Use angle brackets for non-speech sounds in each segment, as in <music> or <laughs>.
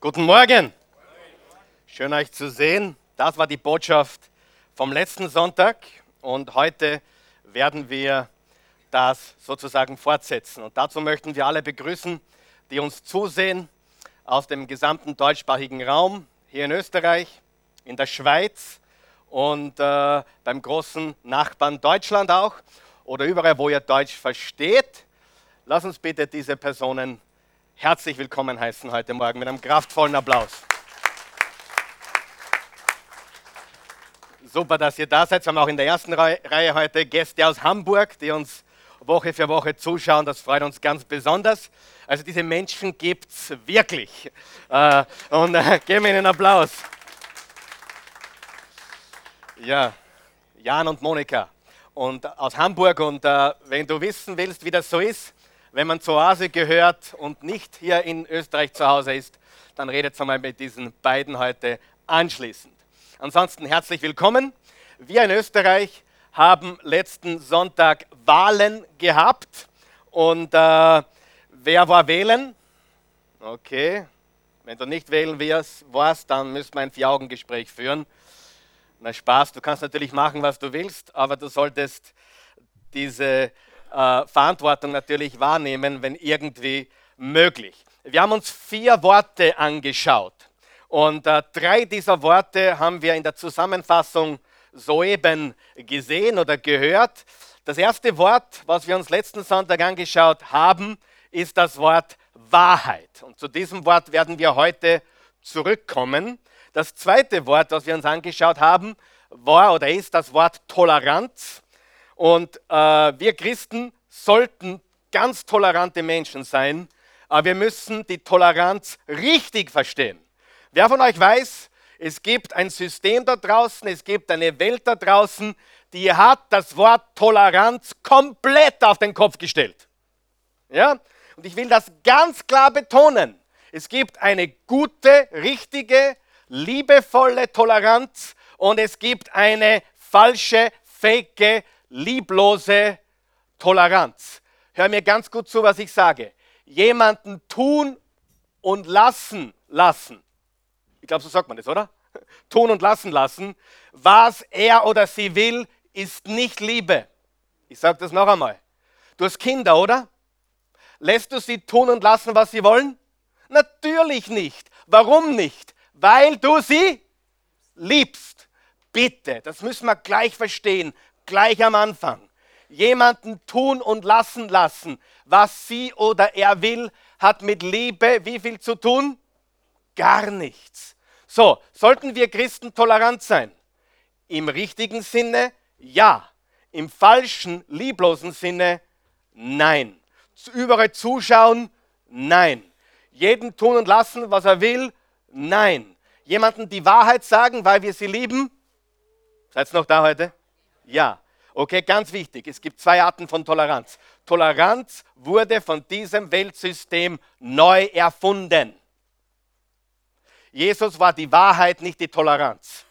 Guten Morgen. Schön euch zu sehen. Das war die Botschaft vom letzten Sonntag und heute werden wir das sozusagen fortsetzen. Und dazu möchten wir alle begrüßen, die uns zusehen aus dem gesamten deutschsprachigen Raum, hier in Österreich, in der Schweiz und äh, beim großen Nachbarn Deutschland auch oder überall, wo ihr Deutsch versteht. Lass uns bitte diese Personen herzlich willkommen heißen heute Morgen mit einem kraftvollen Applaus. Super, dass ihr da seid. Wir haben auch in der ersten Reihe heute Gäste aus Hamburg, die uns Woche für Woche zuschauen. Das freut uns ganz besonders. Also diese Menschen gibt es wirklich. Äh, und äh, geben ihnen einen Applaus. Ja, Jan und Monika und aus Hamburg. Und äh, wenn du wissen willst, wie das so ist, wenn man zur Oase gehört und nicht hier in Österreich zu Hause ist, dann redet einmal mit diesen beiden heute anschließend. Ansonsten herzlich willkommen. Wir in Österreich haben letzten Sonntag Wahlen gehabt. Und äh, wer war wählen? Okay, wenn du nicht wählen warst, dann müssen wir ein Vier-Augen-Gespräch führen. Na Spaß, du kannst natürlich machen, was du willst, aber du solltest diese äh, Verantwortung natürlich wahrnehmen, wenn irgendwie möglich. Wir haben uns vier Worte angeschaut und äh, drei dieser Worte haben wir in der Zusammenfassung soeben gesehen oder gehört. Das erste Wort, was wir uns letzten Sonntag angeschaut haben, ist das Wort Wahrheit. Und zu diesem Wort werden wir heute zurückkommen. Das zweite Wort, das wir uns angeschaut haben, war oder ist das Wort Toleranz. Und äh, wir Christen sollten ganz tolerante Menschen sein, aber wir müssen die Toleranz richtig verstehen. Wer von euch weiß, es gibt ein System da draußen, es gibt eine Welt da draußen, die hat das Wort Toleranz komplett auf den Kopf gestellt. Ja? Und ich will das ganz klar betonen. Es gibt eine gute, richtige, liebevolle Toleranz und es gibt eine falsche, fake lieblose Toleranz. Hör mir ganz gut zu, was ich sage. Jemanden tun und lassen lassen. Ich glaube, so sagt man das, oder? <laughs> Tun und lassen lassen. Was er oder sie will, ist nicht Liebe. Ich sage das noch einmal. Du hast Kinder, oder? Lässt du sie tun und lassen, was sie wollen? Natürlich nicht. Warum nicht? Weil du sie liebst. Bitte, das müssen wir gleich verstehen gleich am Anfang. Jemanden tun und lassen lassen, was sie oder er will, hat mit Liebe wie viel zu tun? Gar nichts. So, sollten wir Christen tolerant sein? Im richtigen Sinne ja. Im falschen, lieblosen Sinne nein. Überall zuschauen? Nein. Jeden tun und lassen, was er will? Nein. Jemanden die Wahrheit sagen, weil wir sie lieben? Seid ihr noch da heute? Ja. Okay, ganz wichtig, es gibt zwei Arten von Toleranz. Toleranz wurde von diesem Weltsystem neu erfunden. Jesus war die Wahrheit, nicht die Toleranz.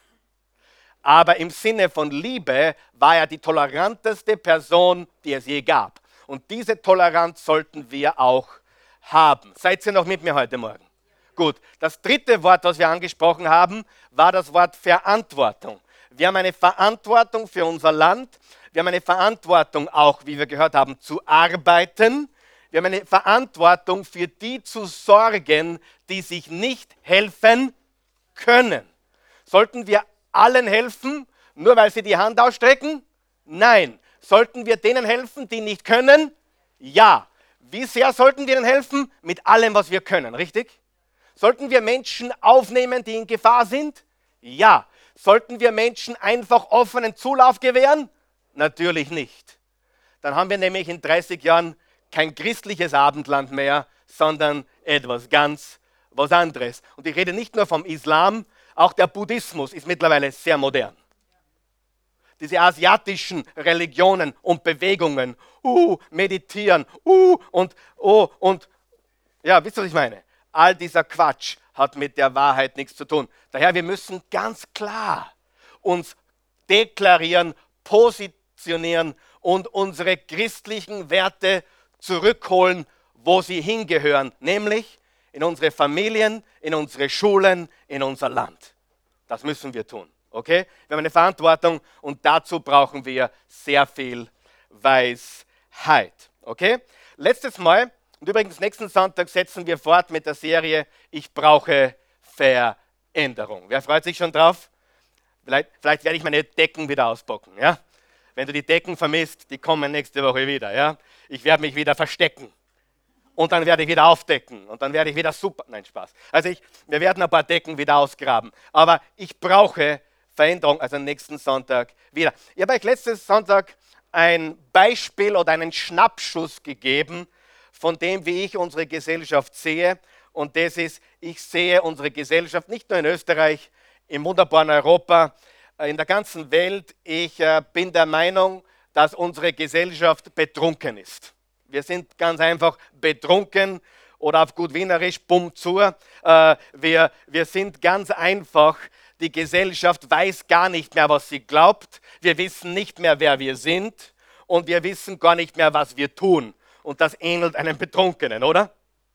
Aber im Sinne von Liebe war er die toleranteste Person, die es je gab. Und diese Toleranz sollten wir auch haben. Seid ihr noch mit mir heute Morgen? Gut, das dritte Wort, das wir angesprochen haben, war das Wort Verantwortung. Wir haben eine Verantwortung für unser Land. Wir haben eine Verantwortung auch, wie wir gehört haben, zu arbeiten. Wir haben eine Verantwortung für die zu sorgen, die sich nicht helfen können. Sollten wir allen helfen, nur weil sie die Hand ausstrecken? Nein. Sollten wir denen helfen, die nicht können? Ja. Wie sehr sollten wir ihnen helfen? Mit allem, was wir können, richtig? Sollten wir Menschen aufnehmen, die in Gefahr sind? Ja. Sollten wir Menschen einfach offenen Zulauf gewähren? Natürlich nicht. Dann haben wir nämlich in 30 Jahren kein christliches Abendland mehr, sondern etwas ganz was anderes. Und ich rede nicht nur vom Islam, auch der Buddhismus ist mittlerweile sehr modern. Diese asiatischen Religionen und Bewegungen, uh, meditieren, uh, und, oh, und, ja, wisst ihr, was ich meine? All dieser Quatsch hat mit der Wahrheit nichts zu tun. Daher, wir müssen ganz klar uns deklarieren, positionieren und unsere christlichen Werte zurückholen, wo sie hingehören, nämlich in unsere Familien, in unsere Schulen, in unser Land. Das müssen wir tun. Okay? Wir haben eine Verantwortung und dazu brauchen wir sehr viel Weisheit. Okay? Letztes Mal, und übrigens nächsten Sonntag setzen wir fort mit der Serie Ich brauche Veränderung. Wer freut sich schon drauf? Vielleicht, vielleicht werde ich meine Decken wieder ausbocken. Ja? Wenn du die Decken vermisst, die kommen nächste Woche wieder. Ja? Ich werde mich wieder verstecken. Und dann werde ich wieder aufdecken. Und dann werde ich wieder super. Nein, Spaß. Also ich, wir werden ein paar Decken wieder ausgraben. Aber ich brauche Veränderung, also nächsten Sonntag wieder. Ich habe euch letzten Sonntag ein Beispiel oder einen Schnappschuss gegeben von dem, wie ich unsere Gesellschaft sehe. Und das ist, ich sehe unsere Gesellschaft nicht nur in Österreich, im wunderbaren Europa, äh, in der ganzen Welt. Ich äh, bin der Meinung, dass unsere Gesellschaft betrunken ist. Wir sind ganz einfach betrunken oder auf gut Wienerisch, bumm zu. Äh, wir, wir sind ganz einfach, die Gesellschaft weiß gar nicht mehr, was sie glaubt. Wir wissen nicht mehr, wer wir sind. Und wir wissen gar nicht mehr, was wir tun. Und das ähnelt einem Betrunkenen, oder?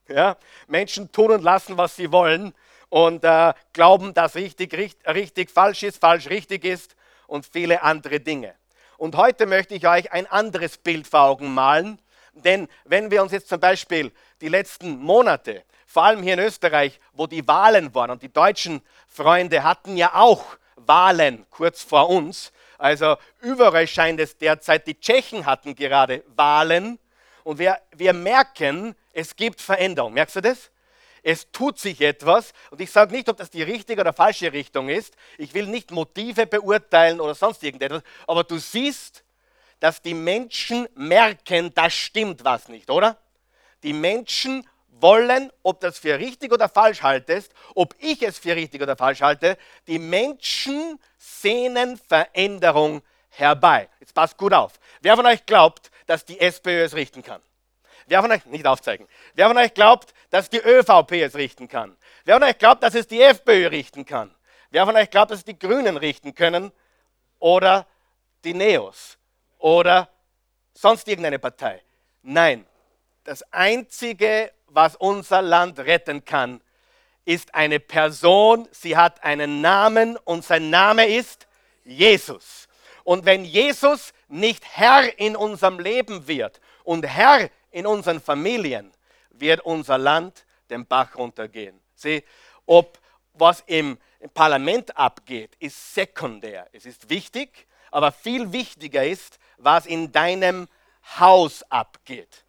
Ja? Menschen tun und lassen, was sie wollen und äh, glauben, dass richtig, richtig, richtig falsch ist, falsch richtig ist und viele andere Dinge. Und heute möchte ich euch ein anderes Bild vor Augen malen, denn wenn wir uns jetzt zum Beispiel die letzten Monate, vor allem hier in Österreich, wo die Wahlen waren, und die deutschen Freunde hatten ja auch Wahlen kurz vor uns, also überall scheint es derzeit, die Tschechen hatten gerade Wahlen, und wir, wir merken, es gibt Veränderung. Merkst du das? Es tut sich etwas und ich sage nicht, ob das die richtige oder falsche Richtung ist. Ich will nicht Motive beurteilen oder sonst irgendetwas, aber du siehst, dass die Menschen merken, da stimmt was nicht, oder? Die Menschen wollen, ob das für richtig oder falsch haltest, ob ich es für richtig oder falsch halte, die Menschen sehnen Veränderung herbei. Jetzt passt gut auf. Wer von euch glaubt, dass die SPÖ es richten kann? Wer von euch, nicht aufzeigen, wer von euch glaubt, dass die ÖVP es richten kann? Wer von euch glaubt, dass es die FPÖ richten kann? Wer von euch glaubt, dass es die Grünen richten können? Oder die Neos? Oder sonst irgendeine Partei? Nein, das Einzige, was unser Land retten kann, ist eine Person, sie hat einen Namen und sein Name ist Jesus. Und wenn Jesus nicht Herr in unserem Leben wird und Herr in unseren Familien, wird unser Land den Bach runtergehen. Sieh, ob was im, Parlament abgeht, ist sekundär. Es ist wichtig, aber viel wichtiger ist, was in deinem Haus abgeht.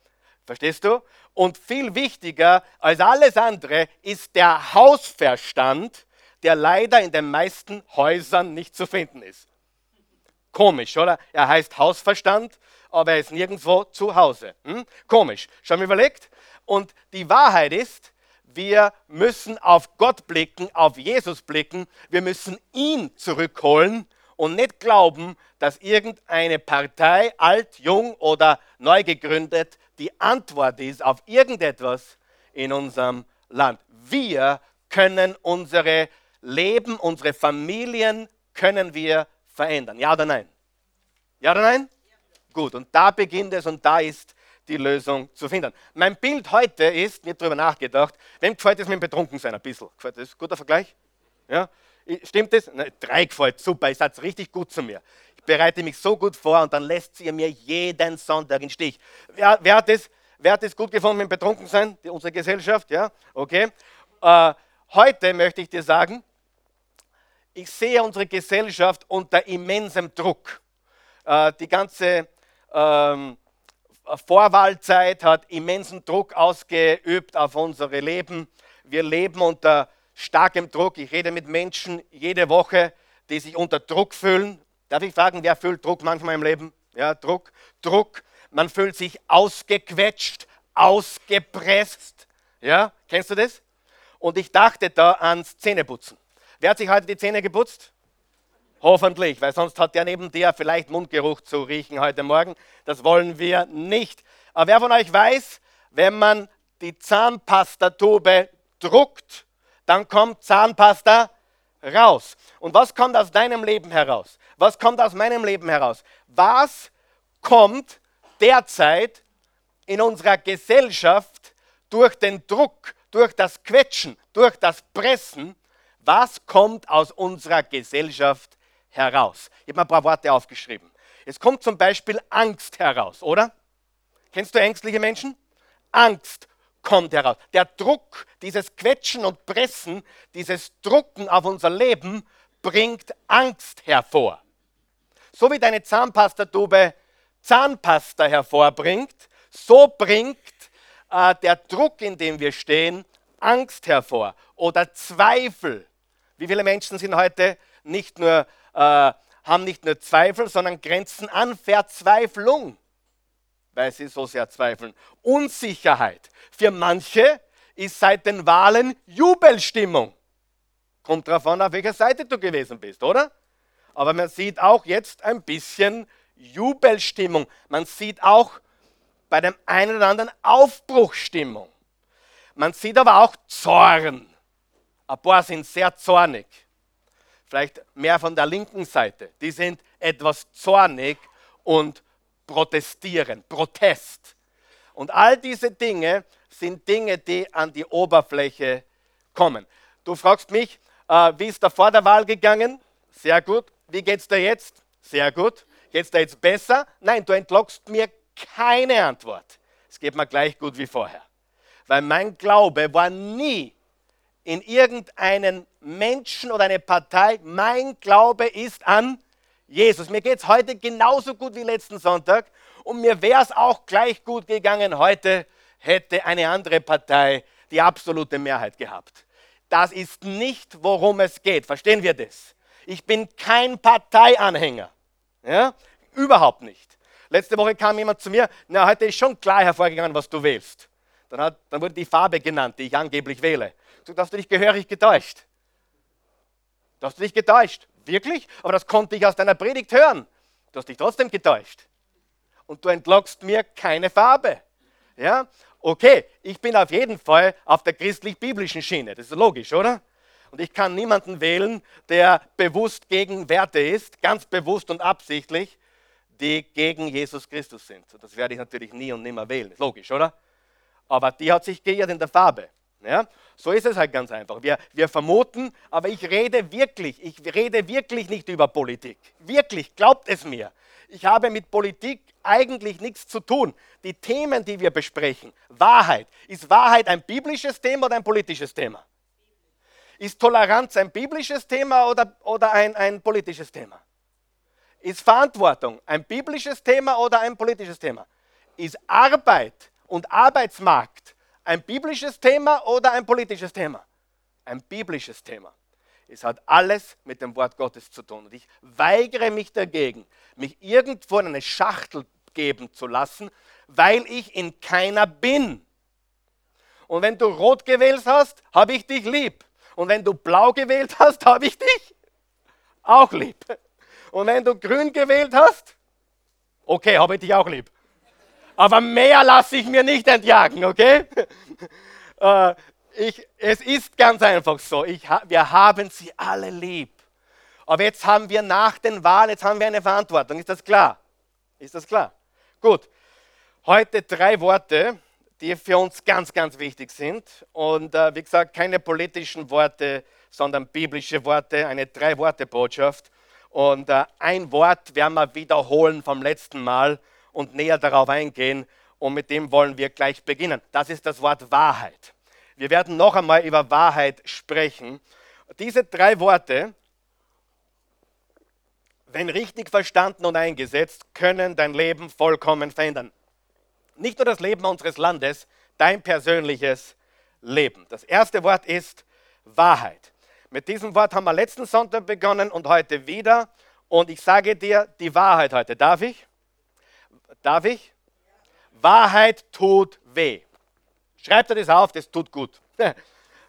Verstehst du? Und viel wichtiger als alles andere ist der Hausverstand, der leider in den meisten Häusern nicht zu finden ist. Komisch, oder? Er heißt Hausverstand, aber er ist nirgendwo zu Hause. Hm? Komisch. Schon mal überlegt? Und die Wahrheit ist, wir müssen auf Gott blicken, auf Jesus blicken. Wir müssen ihn zurückholen und nicht glauben, dass irgendeine Partei, alt, jung oder neu gegründet, die Antwort ist auf irgendetwas in unserem Land. Wir können unsere Leben, unsere Familien, können wir verändern. Ja oder nein? Ja oder nein? Gut, und da beginnt es und da ist die Lösung zu finden. Mein Bild heute ist, mir darüber nachgedacht, wem gefällt es mit dem Betrunkensein ein bisschen? Gefällt das? Guter Vergleich? Ja? Stimmt das? Nein, drei gefällt, super, ihr seid richtig gut zu mir. Ich bereite mich so gut vor und dann lässt ihr mir jeden Sonntag in Stich. Wer, wer, hat, das, wer hat das gut gefunden mit dem Betrunkensein? Die, unsere Gesellschaft, ja? Okay. Äh, heute möchte ich dir sagen, ich sehe unsere Gesellschaft unter immensem Druck. Äh, die ganze ähm, Vorwahlzeit hat immensen Druck ausgeübt auf unsere Leben. Wir leben unter starkem Druck. Ich rede mit Menschen jede Woche, die sich unter Druck fühlen. Darf ich fragen, wer fühlt Druck manchmal im Leben? Ja, Druck, Druck. Man fühlt sich ausgequetscht, ausgepresst. Ja, kennst du das? Und ich dachte da ans Zähneputzen. Wer hat sich heute die Zähne geputzt? Hoffentlich, weil sonst hat der neben dir vielleicht Mundgeruch zu riechen heute Morgen. Das wollen wir nicht. Aber wer von euch weiß, wenn man die Zahnpastatube druckt, dann kommt Zahnpasta raus. Und was kommt aus deinem Leben heraus? Was kommt aus meinem Leben heraus? Was kommt derzeit in unserer Gesellschaft durch den Druck, durch das Quetschen, durch das Pressen, was kommt aus unserer Gesellschaft heraus? Ich habe mal ein paar Worte aufgeschrieben. Es kommt zum Beispiel Angst heraus, oder? Kennst du ängstliche Menschen? Angst kommt heraus. Der Druck, dieses Quetschen und Pressen, dieses Drucken auf unser Leben bringt Angst hervor. So wie deine Zahnpastatube Zahnpasta hervorbringt, so bringt äh, der Druck, in dem wir stehen, Angst hervor oder Zweifel. Wie viele Menschen sind heute nicht nur, äh, haben nicht nur Zweifel, sondern grenzen an Verzweiflung, weil sie so sehr zweifeln. Unsicherheit. Für manche ist seit den Wahlen Jubelstimmung. Kommt darauf an, auf welcher Seite du gewesen bist, oder? Aber man sieht auch jetzt ein bisschen Jubelstimmung. Man sieht auch bei dem einen oder anderen Aufbruchstimmung. Man sieht aber auch Zorn. Ein paar sind sehr zornig. Vielleicht mehr von der linken Seite. Die sind etwas zornig und protestieren. Protest. Und all diese Dinge sind Dinge, die an die Oberfläche kommen. Du fragst mich, äh, wie ist da vor der Wahl gegangen? Sehr gut. Wie geht es dir jetzt? Sehr gut. Geht es dir jetzt besser? Nein, du entlockst mir keine Antwort. Es geht mir gleich gut wie vorher. Weil mein Glaube war nie in irgendeinen Menschen oder eine Partei. Mein Glaube ist an Jesus. Mir geht es heute genauso gut wie letzten Sonntag. Und mir wäre es auch gleich gut gegangen heute, hätte eine andere Partei die absolute Mehrheit gehabt. Das ist nicht, worum es geht. Verstehen wir das? Ich bin kein Parteianhänger. Ja? Überhaupt nicht. Letzte Woche kam jemand zu mir, na, heute ist schon klar hervorgegangen, was du wählst. Dann, hat, dann wurde die Farbe genannt, die ich angeblich wähle. Du du dich gehörig getäuscht. Du hast dich getäuscht. Wirklich? Aber das konnte ich aus deiner Predigt hören. Du hast dich trotzdem getäuscht. Und du entlockst mir keine Farbe. Ja? Okay, ich bin auf jeden Fall auf der christlich-biblischen Schiene. Das ist logisch, oder? Und ich kann niemanden wählen, der bewusst gegen Werte ist, ganz bewusst und absichtlich, die gegen Jesus Christus sind. Das werde ich natürlich nie und nimmer wählen, logisch, oder? Aber die hat sich geirrt in der Farbe. Ja? So ist es halt ganz einfach. Wir, wir vermuten, aber ich rede wirklich, ich rede wirklich nicht über Politik. Wirklich, glaubt es mir. Ich habe mit Politik eigentlich nichts zu tun. Die Themen, die wir besprechen, Wahrheit. Ist Wahrheit ein biblisches Thema oder ein politisches Thema? Ist Toleranz ein biblisches Thema oder, oder ein, ein politisches Thema? Ist Verantwortung ein biblisches Thema oder ein politisches Thema? Ist Arbeit und Arbeitsmarkt ein biblisches Thema oder ein politisches Thema? Ein biblisches Thema. Es hat alles mit dem Wort Gottes zu tun. Und ich weigere mich dagegen, mich irgendwo in eine Schachtel geben zu lassen, weil ich in keiner bin. Und wenn du rot gewählt hast, habe ich dich lieb. Und wenn du blau gewählt hast, habe ich dich auch lieb. Und wenn du grün gewählt hast, okay, habe ich dich auch lieb. Aber mehr lasse ich mir nicht entjagen, okay? <laughs> Äh, ich, es ist ganz einfach so. Ich, wir haben sie alle lieb. Aber jetzt haben wir nach den Wahlen, jetzt haben wir eine Verantwortung. Ist das klar? Ist das klar? Gut. Heute drei Worte, die für uns ganz, ganz wichtig sind. Und äh, wie gesagt, keine politischen Worte, sondern biblische Worte, eine Drei-Worte-Botschaft. Und äh, ein Wort werden wir wiederholen vom letzten Mal und näher darauf eingehen. Und mit dem wollen wir gleich beginnen. Das ist das Wort Wahrheit. Wir werden noch einmal über Wahrheit sprechen. Diese drei Worte, wenn richtig verstanden und eingesetzt, können dein Leben vollkommen verändern. Nicht nur das Leben unseres Landes, dein persönliches Leben. Das erste Wort ist Wahrheit. Mit diesem Wort haben wir letzten Sonntag begonnen und heute wieder. Und ich sage dir die Wahrheit heute. Darf ich? Darf ich? Wahrheit tut weh. Schreib dir das auf, das tut gut. <laughs>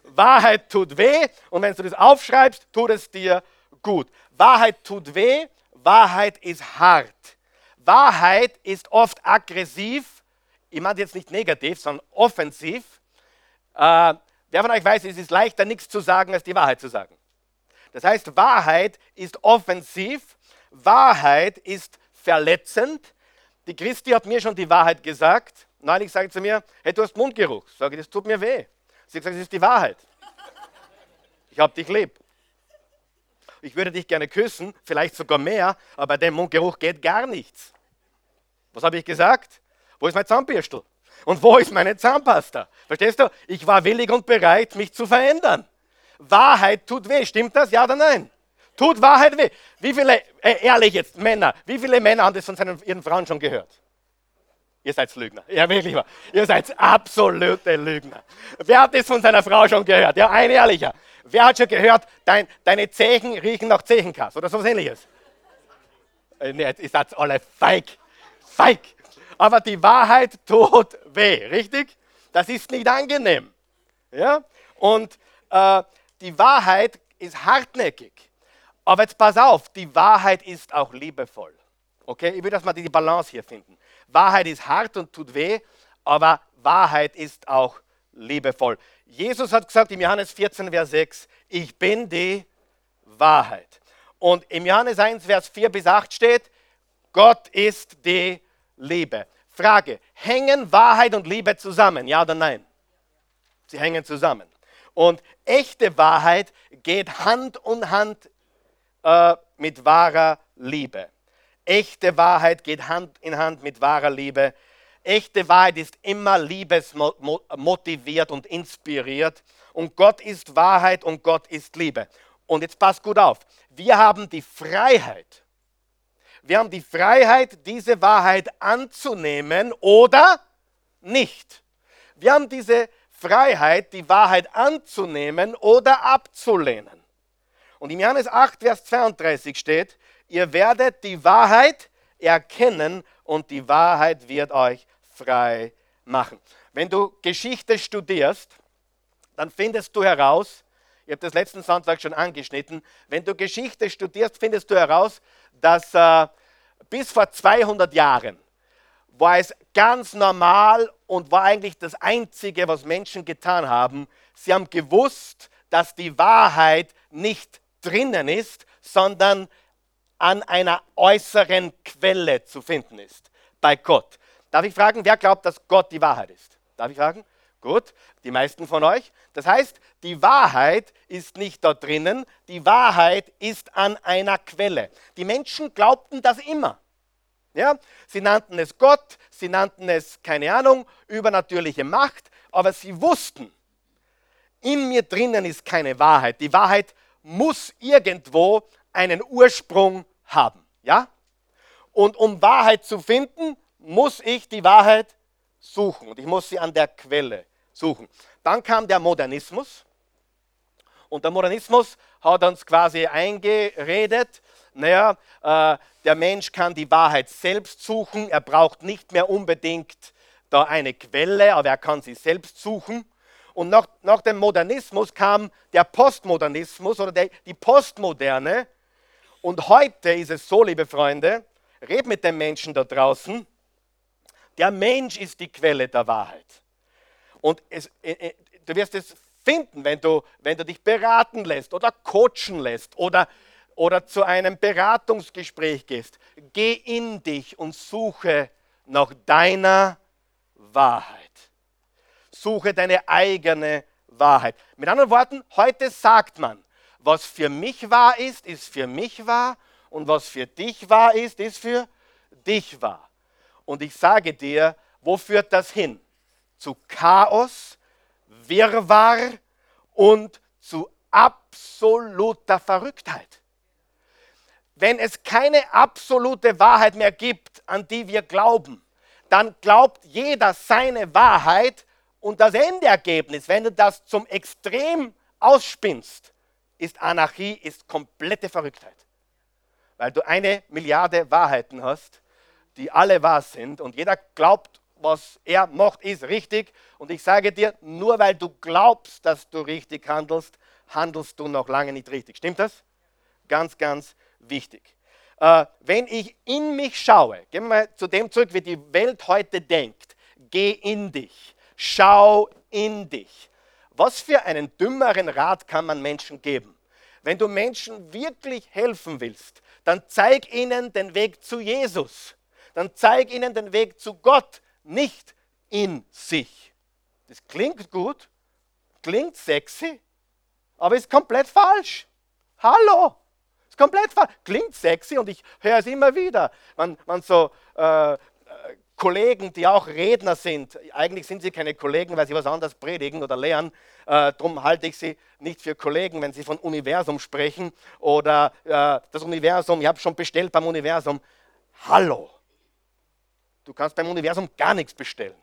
Wahrheit tut weh und wenn du das aufschreibst, tut es dir gut. Wahrheit tut weh, Wahrheit ist hart. Wahrheit ist oft aggressiv, ich meine jetzt nicht negativ, sondern offensiv. Äh, Wer von euch weiß, es ist leichter, nichts zu sagen, als die Wahrheit zu sagen. Das heißt, Wahrheit ist offensiv, Wahrheit ist verletzend. Die Christi hat mir schon die Wahrheit gesagt. Neulich sagt sie mir, hey, du hast Mundgeruch. Sage ich, das tut mir weh. Sie hat gesagt, es ist die Wahrheit. Ich habe dich lieb. Ich würde dich gerne küssen, vielleicht sogar mehr, aber bei dem Mundgeruch geht gar nichts. Was habe ich gesagt? Wo ist mein Zahnbürstel? Und wo ist meine Zahnpasta? Verstehst du? Ich war willig und bereit, mich zu verändern. Wahrheit tut weh. Stimmt das? Ja oder nein? Tut Wahrheit weh. Wie viele, äh, ehrlich jetzt, Männer, wie viele Männer haben das von seinen, ihren Frauen schon gehört? Ihr seid Lügner. Ja, wirklich wahr. Ihr seid absolute Lügner. Wer hat das von seiner Frau schon gehört? Ja, ein ehrlicher. Wer hat schon gehört, dein, deine Zehen riechen nach Zehenkass oder so was ähnliches? Äh, nee, ihr seid alle feig. Feig. Aber die Wahrheit tut weh, richtig? Das ist nicht angenehm. Ja? Und äh, die Wahrheit ist hartnäckig. Aber jetzt pass auf, die Wahrheit ist auch liebevoll. Okay, ich will, dass wir die Balance hier finden. Wahrheit ist hart und tut weh, aber Wahrheit ist auch liebevoll. Jesus hat gesagt im Johannes 14, Vers 6, ich bin die Wahrheit. Und im Johannes 1, Vers 4 bis 8 steht, Gott ist die Liebe. Frage, hängen Wahrheit und Liebe zusammen? Ja oder nein? Sie hängen zusammen. Und echte Wahrheit geht Hand in Hand äh, mit wahrer Liebe. Echte Wahrheit geht Hand in Hand mit wahrer Liebe. Echte Wahrheit ist immer liebesmotiviert und inspiriert. Und Gott ist Wahrheit und Gott ist Liebe. Und jetzt passt gut auf. Wir haben die Freiheit. Wir haben die Freiheit, diese Wahrheit anzunehmen oder nicht. Wir haben diese Freiheit, die Wahrheit anzunehmen oder abzulehnen. Und im Johannes 8, Vers 32 steht, ihr werdet die Wahrheit erkennen und die Wahrheit wird euch frei machen. Wenn du Geschichte studierst, dann findest du heraus, ich habe das letzten Sonntag schon angeschnitten, wenn du Geschichte studierst, findest du heraus, dass äh, bis vor 200 Jahren war es ganz normal und war eigentlich das Einzige, was Menschen getan haben. Sie haben gewusst, dass die Wahrheit nicht drinnen ist, sondern an einer äußeren Quelle zu finden ist, bei Gott. Darf ich fragen, wer glaubt, dass Gott die Wahrheit ist? Darf ich fragen? Gut, die meisten von euch. Das heißt, die Wahrheit ist nicht da drinnen, die Wahrheit ist an einer Quelle. Die Menschen glaubten das immer. Ja? Sie nannten es Gott, sie nannten es, keine Ahnung, übernatürliche Macht, aber sie wussten, in mir drinnen ist keine Wahrheit. Die Wahrheit muss irgendwo einen Ursprung haben. Ja? Und um Wahrheit zu finden, muss ich die Wahrheit suchen und ich muss sie an der Quelle suchen. Dann kam der Modernismus und der Modernismus hat uns quasi eingeredet, naja, äh, der Mensch kann die Wahrheit selbst suchen, er braucht nicht mehr unbedingt da eine Quelle, aber er kann sie selbst suchen. Und nach, nach dem Modernismus kam der Postmodernismus oder der, die Postmoderne. Und heute ist es so, liebe Freunde, red mit den Menschen da draußen, der Mensch ist die Quelle der Wahrheit. Und es, äh, äh, du wirst es finden, wenn du, wenn du dich beraten lässt oder coachen lässt oder, oder zu einem Beratungsgespräch gehst. Geh in dich und suche nach deiner Wahrheit. Suche deine eigene Wahrheit. Mit anderen Worten, heute sagt man, was für mich wahr ist, ist für mich wahr und was für dich wahr ist, ist für dich wahr. Und ich sage dir, wo führt das hin? Zu Chaos, Wirrwarr und zu absoluter Verrücktheit. Wenn es keine absolute Wahrheit mehr gibt, an die wir glauben, dann glaubt jeder seine Wahrheit und das Endergebnis, wenn du das zum Extrem ausspinnst, ist Anarchie, ist komplette Verrücktheit. Weil du eine Milliarde Wahrheiten hast die alle wahr sind und jeder glaubt, was er macht, ist richtig. Und ich sage dir, nur weil du glaubst, dass du richtig handelst, handelst du noch lange nicht richtig. Stimmt das? Ganz, ganz wichtig. Äh, wenn ich in mich schaue, gehen wir mal zu dem zurück, wie die Welt heute denkt. Geh in dich. Schau in dich. Was für einen dümmeren Rat kann man Menschen geben? Wenn du Menschen wirklich helfen willst, dann zeig ihnen den Weg zu Jesus dann zeig ihnen den Weg zu Gott, nicht in sich. Das klingt gut, klingt sexy, aber ist komplett falsch. Hallo, ist komplett falsch. Klingt sexy und ich höre es immer wieder. Man, man so äh, Kollegen, die auch Redner sind. Eigentlich sind sie keine Kollegen, weil sie was anderes predigen oder lehren. Äh, darum halte ich sie nicht für Kollegen, wenn sie von Universum sprechen oder äh, das Universum, ich habe schon bestellt beim Universum. Hallo, du kannst beim Universum gar nichts bestellen.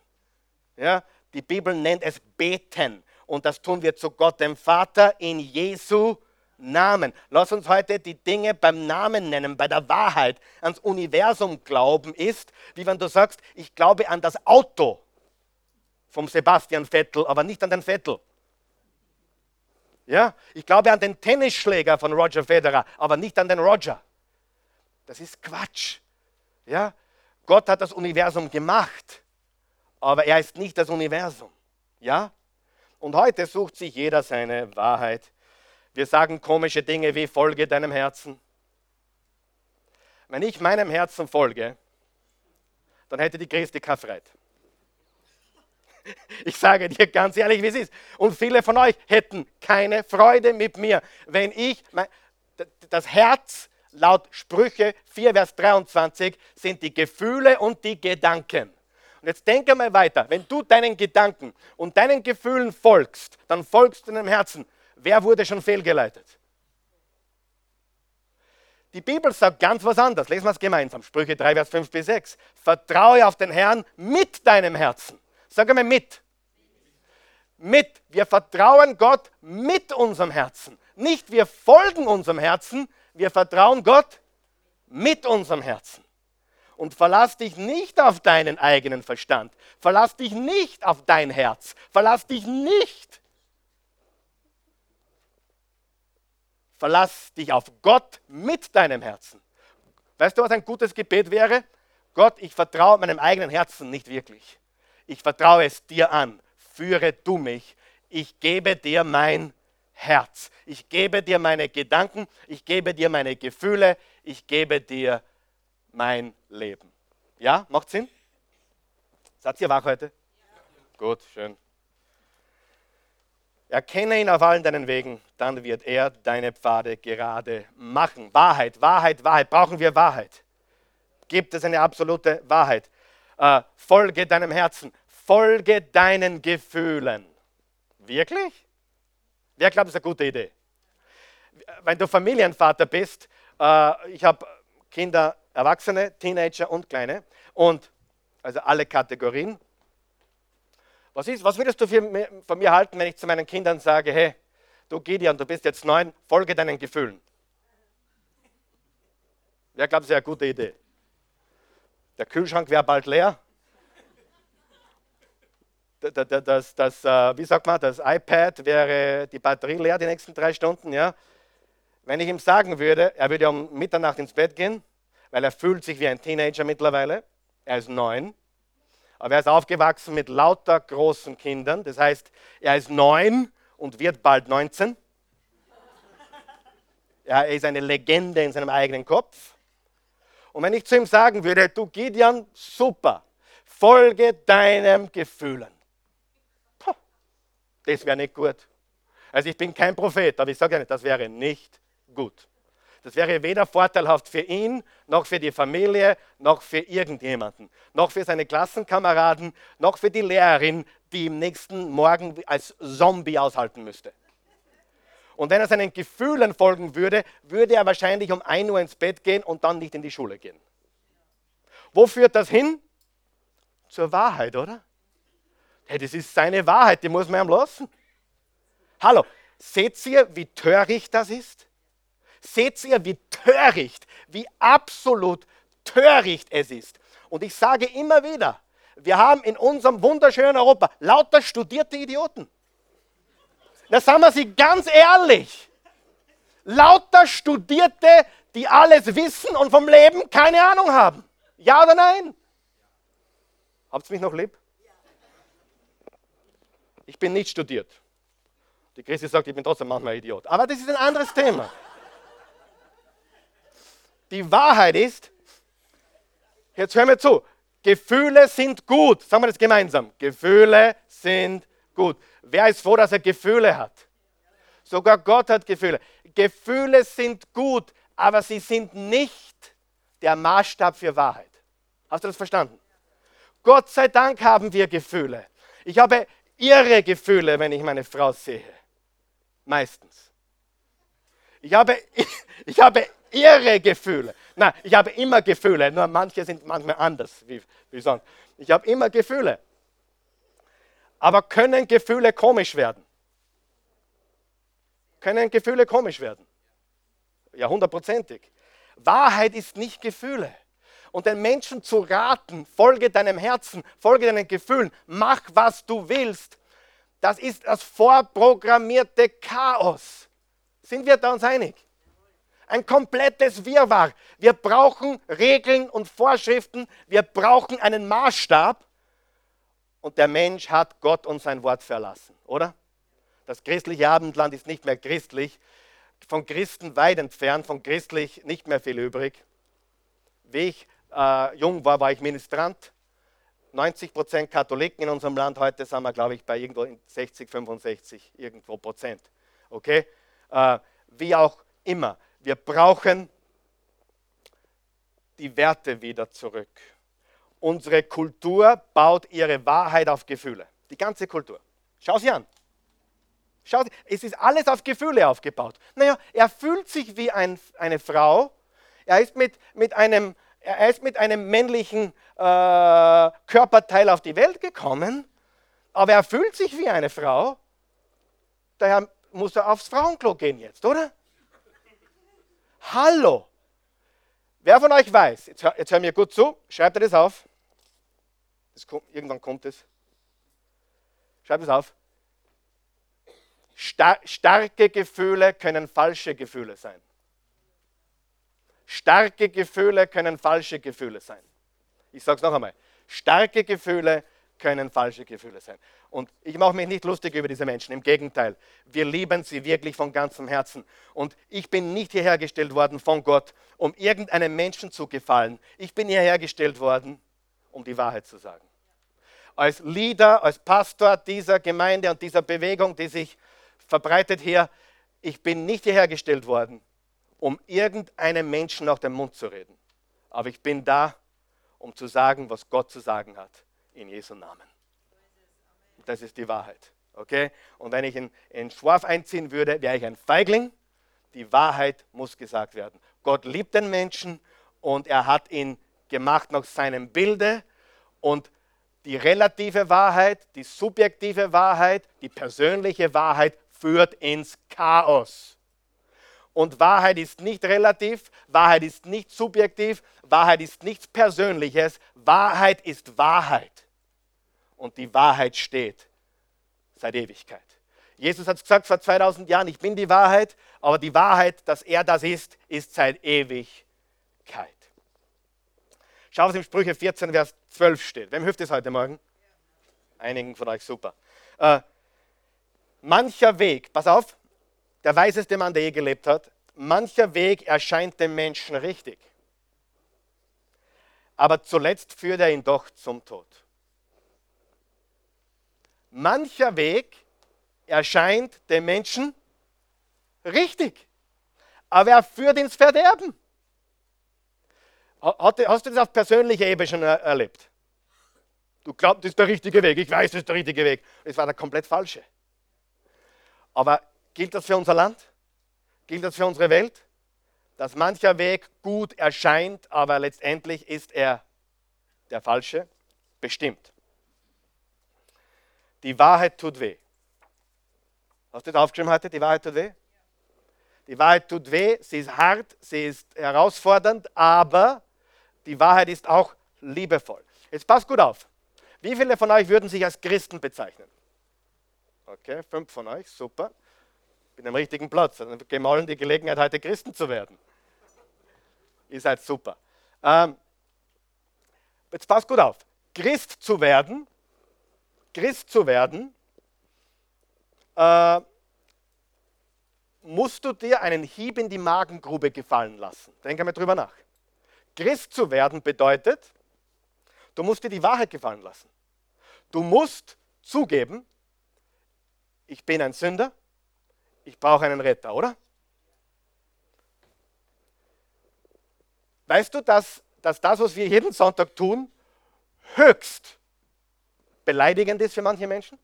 Ja? Die Bibel nennt es beten und das tun wir zu Gott, dem Vater, in Jesu Namen. Lass uns heute die Dinge beim Namen nennen, bei der Wahrheit. Ans Universum glauben ist, wie wenn du sagst, ich glaube an das Auto vom Sebastian Vettel, aber nicht an den Vettel. Ja, ich glaube an den Tennisschläger von Roger Federer, aber nicht an den Roger. Das ist Quatsch. Ja, Gott hat das Universum gemacht, aber er ist nicht das Universum. Ja? Und heute sucht sich jeder seine Wahrheit. Wir sagen komische Dinge wie folge deinem Herzen. Wenn ich meinem Herzen folge, dann hätte die Christi keine Freude. <laughs> Ich sage dir ganz ehrlich, wie es ist. Und viele von euch hätten keine Freude mit mir, wenn ich das Herz laut Sprüche 4, Vers 23 sind die Gefühle und die Gedanken. Und jetzt denke mal weiter. Wenn du deinen Gedanken und deinen Gefühlen folgst, dann folgst du deinem Herzen. Wer wurde schon fehlgeleitet? Die Bibel sagt ganz was anderes. Lesen wir es gemeinsam. Sprüche 3, Vers 5 bis 6. Vertraue auf den Herrn mit deinem Herzen. Sag einmal mit. Mit. Wir vertrauen Gott mit unserem Herzen. Nicht wir folgen unserem Herzen, wir vertrauen Gott mit unserem Herzen. Und verlass dich nicht auf deinen eigenen Verstand. Verlass dich nicht auf dein Herz. Verlass dich nicht Verlass dich auf Gott mit deinem Herzen. Weißt du, was ein gutes Gebet wäre? Gott, ich vertraue meinem eigenen Herzen nicht wirklich. Ich vertraue es dir an. Führe du mich. Ich gebe dir mein Herz. Ich gebe dir meine Gedanken. Ich gebe dir meine Gefühle. Ich gebe dir mein Leben. Ja, macht Sinn? Seid ihr wach heute? Ja. Gut, schön. Erkenne ihn auf allen deinen Wegen, dann wird er deine Pfade gerade machen. Wahrheit, Wahrheit, Wahrheit. Brauchen wir Wahrheit? Gibt es eine absolute Wahrheit? Äh, folge deinem Herzen, folge deinen Gefühlen. Wirklich? Wer glaubt, das ist eine gute Idee? Wenn du Familienvater bist, äh, ich habe Kinder, Erwachsene, Teenager und Kleine und also alle Kategorien. Was, ist, was würdest du für, von mir halten, wenn ich zu meinen Kindern sage, hey, du Gideon, du bist jetzt neun, folge deinen Gefühlen? Wer glaubt, das ist eine gute Idee? Der Kühlschrank wäre bald leer. Das, das, das, äh, wie sagt man, das iPad wäre die Batterie leer die nächsten drei Stunden. Ja? Wenn ich ihm sagen würde, er würde um Mitternacht ins Bett gehen, weil er fühlt sich wie ein Teenager mittlerweile, er ist neun, aber er ist aufgewachsen mit lauter großen Kindern. Das heißt, er ist neun und wird bald 19. Er ist eine Legende in seinem eigenen Kopf. Und wenn ich zu ihm sagen würde, du Gideon, super, folge deinem Gefühlen. Puh, das wäre nicht gut. Also ich bin kein Prophet, aber ich sage ja nicht, das wäre nicht gut. Das wäre weder vorteilhaft für ihn, noch für die Familie, noch für irgendjemanden, noch für seine Klassenkameraden, noch für die Lehrerin, die im nächsten Morgen als Zombie aushalten müsste. Und wenn er seinen Gefühlen folgen würde, würde er wahrscheinlich um 1 Uhr ins Bett gehen und dann nicht in die Schule gehen. Wo führt das hin? Zur Wahrheit, oder? Hey, das ist seine Wahrheit, die muss man ihm lassen. Hallo, seht ihr, wie töricht das ist? Seht ihr, wie töricht, wie absolut töricht es ist. Und ich sage immer wieder, wir haben in unserem wunderschönen Europa lauter studierte Idioten. Da sagen wir sie ganz ehrlich. Lauter Studierte, die alles wissen und vom Leben keine Ahnung haben. Ja oder nein? Habt ihr mich noch lieb? Ich bin nicht studiert. Die Christi sagt, ich bin trotzdem manchmal Idiot. Aber das ist ein anderes Thema. Die Wahrheit ist, jetzt hören wir zu, Gefühle sind gut. Sagen wir das gemeinsam. Gefühle sind gut. Wer ist froh, dass er Gefühle hat? Sogar Gott hat Gefühle. Gefühle sind gut, aber sie sind nicht der Maßstab für Wahrheit. Hast du das verstanden? Gott sei Dank haben wir Gefühle. Ich habe irre Gefühle, wenn ich meine Frau sehe. Meistens. Ich habe, <laughs> ich habe irre Gefühle. Nein, ich habe immer Gefühle, nur manche sind manchmal anders, wie, wie sonst. Ich habe immer Gefühle. Aber können Gefühle komisch werden? Können Gefühle komisch werden? Ja, hundertprozentig. Wahrheit ist nicht Gefühle. Und den Menschen zu raten, folge deinem Herzen, folge deinen Gefühlen, mach, was du willst, das ist das vorprogrammierte Chaos. Sind wir da uns einig? Ein komplettes Wirrwarr. Wir brauchen Regeln und Vorschriften, wir brauchen einen Maßstab. Und der Mensch hat Gott und sein Wort verlassen, oder? Das christliche Abendland ist nicht mehr christlich, von Christen weit entfernt, von christlich nicht mehr viel übrig. Wie ich äh, jung war, war ich Ministrant. 90 Prozent Katholiken in unserem Land, heute sind wir, glaube ich, bei irgendwo 60, 65 irgendwo Prozent. Okay? Äh, wie auch immer, wir brauchen die Werte wieder zurück. Unsere Kultur baut ihre Wahrheit auf Gefühle. Die ganze Kultur. Schau sie an. Schau, es ist alles auf Gefühle aufgebaut. Naja, er fühlt sich wie ein, eine Frau. Er ist mit, mit, einem, er ist mit einem männlichen äh, Körperteil auf die Welt gekommen, aber er fühlt sich wie eine Frau. Daher muss er aufs Frauenklo gehen jetzt, oder? Hallo! Wer von euch weiß, jetzt hör, jetzt hör mir gut zu, schreibt ihr das auf. Das kommt, irgendwann kommt es. Schreibt es auf. Star starke Gefühle können falsche Gefühle sein. Starke Gefühle können falsche Gefühle sein. Ich sage es noch einmal. Starke Gefühle können falsche Gefühle sein. Und ich mache mich nicht lustig über diese Menschen. Im Gegenteil, wir lieben sie wirklich von ganzem Herzen. Und ich bin nicht hierher gestellt worden von Gott, um irgendeinem Menschen zu gefallen. Ich bin hierher gestellt worden, um die Wahrheit zu sagen. Als Leader, als Pastor dieser Gemeinde und dieser Bewegung, die sich verbreitet hier, ich bin nicht hierher gestellt worden, um irgendeinem Menschen nach dem Mund zu reden. Aber ich bin da, um zu sagen, was Gott zu sagen hat in Jesu Namen. Das ist die Wahrheit. Okay? Und wenn ich in, in einziehen würde, wäre ich ein Feigling. Die Wahrheit muss gesagt werden. Gott liebt den Menschen und er hat ihn gemacht nach seinem Bilde. Und die relative Wahrheit, die subjektive Wahrheit, die persönliche Wahrheit führt ins Chaos. Und Wahrheit ist nicht relativ, Wahrheit ist nicht subjektiv, Wahrheit ist nichts Persönliches, Wahrheit ist Wahrheit und die Wahrheit steht seit Ewigkeit. Jesus hat es gesagt vor 2000 Jahren, ich bin die Wahrheit, aber die Wahrheit, dass er das ist, ist seit Ewigkeit. Schau, was im Sprüche 14, Vers 12 steht. Wem hilft es heute Morgen? Einigen von euch, super. Äh, mancher Weg, pass auf, der weiseste Mann, der je gelebt hat, mancher Weg erscheint dem Menschen richtig. Aber zuletzt führt er ihn doch zum Tod mancher Weg erscheint dem Menschen richtig, aber er führt ins Verderben. Hast du das auf persönlicher Ebene schon erlebt? Du glaubst, das ist der richtige Weg. Ich weiß, das ist der richtige Weg. Es war der komplett falsche. Aber gilt das für unser Land? Gilt das für unsere Welt? Dass mancher Weg gut erscheint, aber letztendlich ist er der falsche? Bestimmt. Die Wahrheit tut weh. Hast du das aufgeschrieben heute? Die Wahrheit tut weh? Die Wahrheit tut weh, sie ist hart, sie ist herausfordernd, aber die Wahrheit ist auch liebevoll. Jetzt passt gut auf. Wie viele von euch würden sich als Christen bezeichnen? Okay, fünf von euch, super. Bin am richtigen Platz. Dann geben allen die Gelegenheit, heute Christen zu werden. Ihr seid super. Ähm, jetzt passt gut auf. Christ zu werden Christ zu werden, äh, musst du dir einen Hieb in die Magengrube gefallen lassen. Denke mal drüber nach. Christ zu werden bedeutet, du musst dir die Wahrheit gefallen lassen. Du musst zugeben, ich bin ein Sünder, ich brauche einen Retter, oder? Weißt du, dass, dass das, was wir jeden Sonntag tun, höchst beleidigend ist für manche Menschen?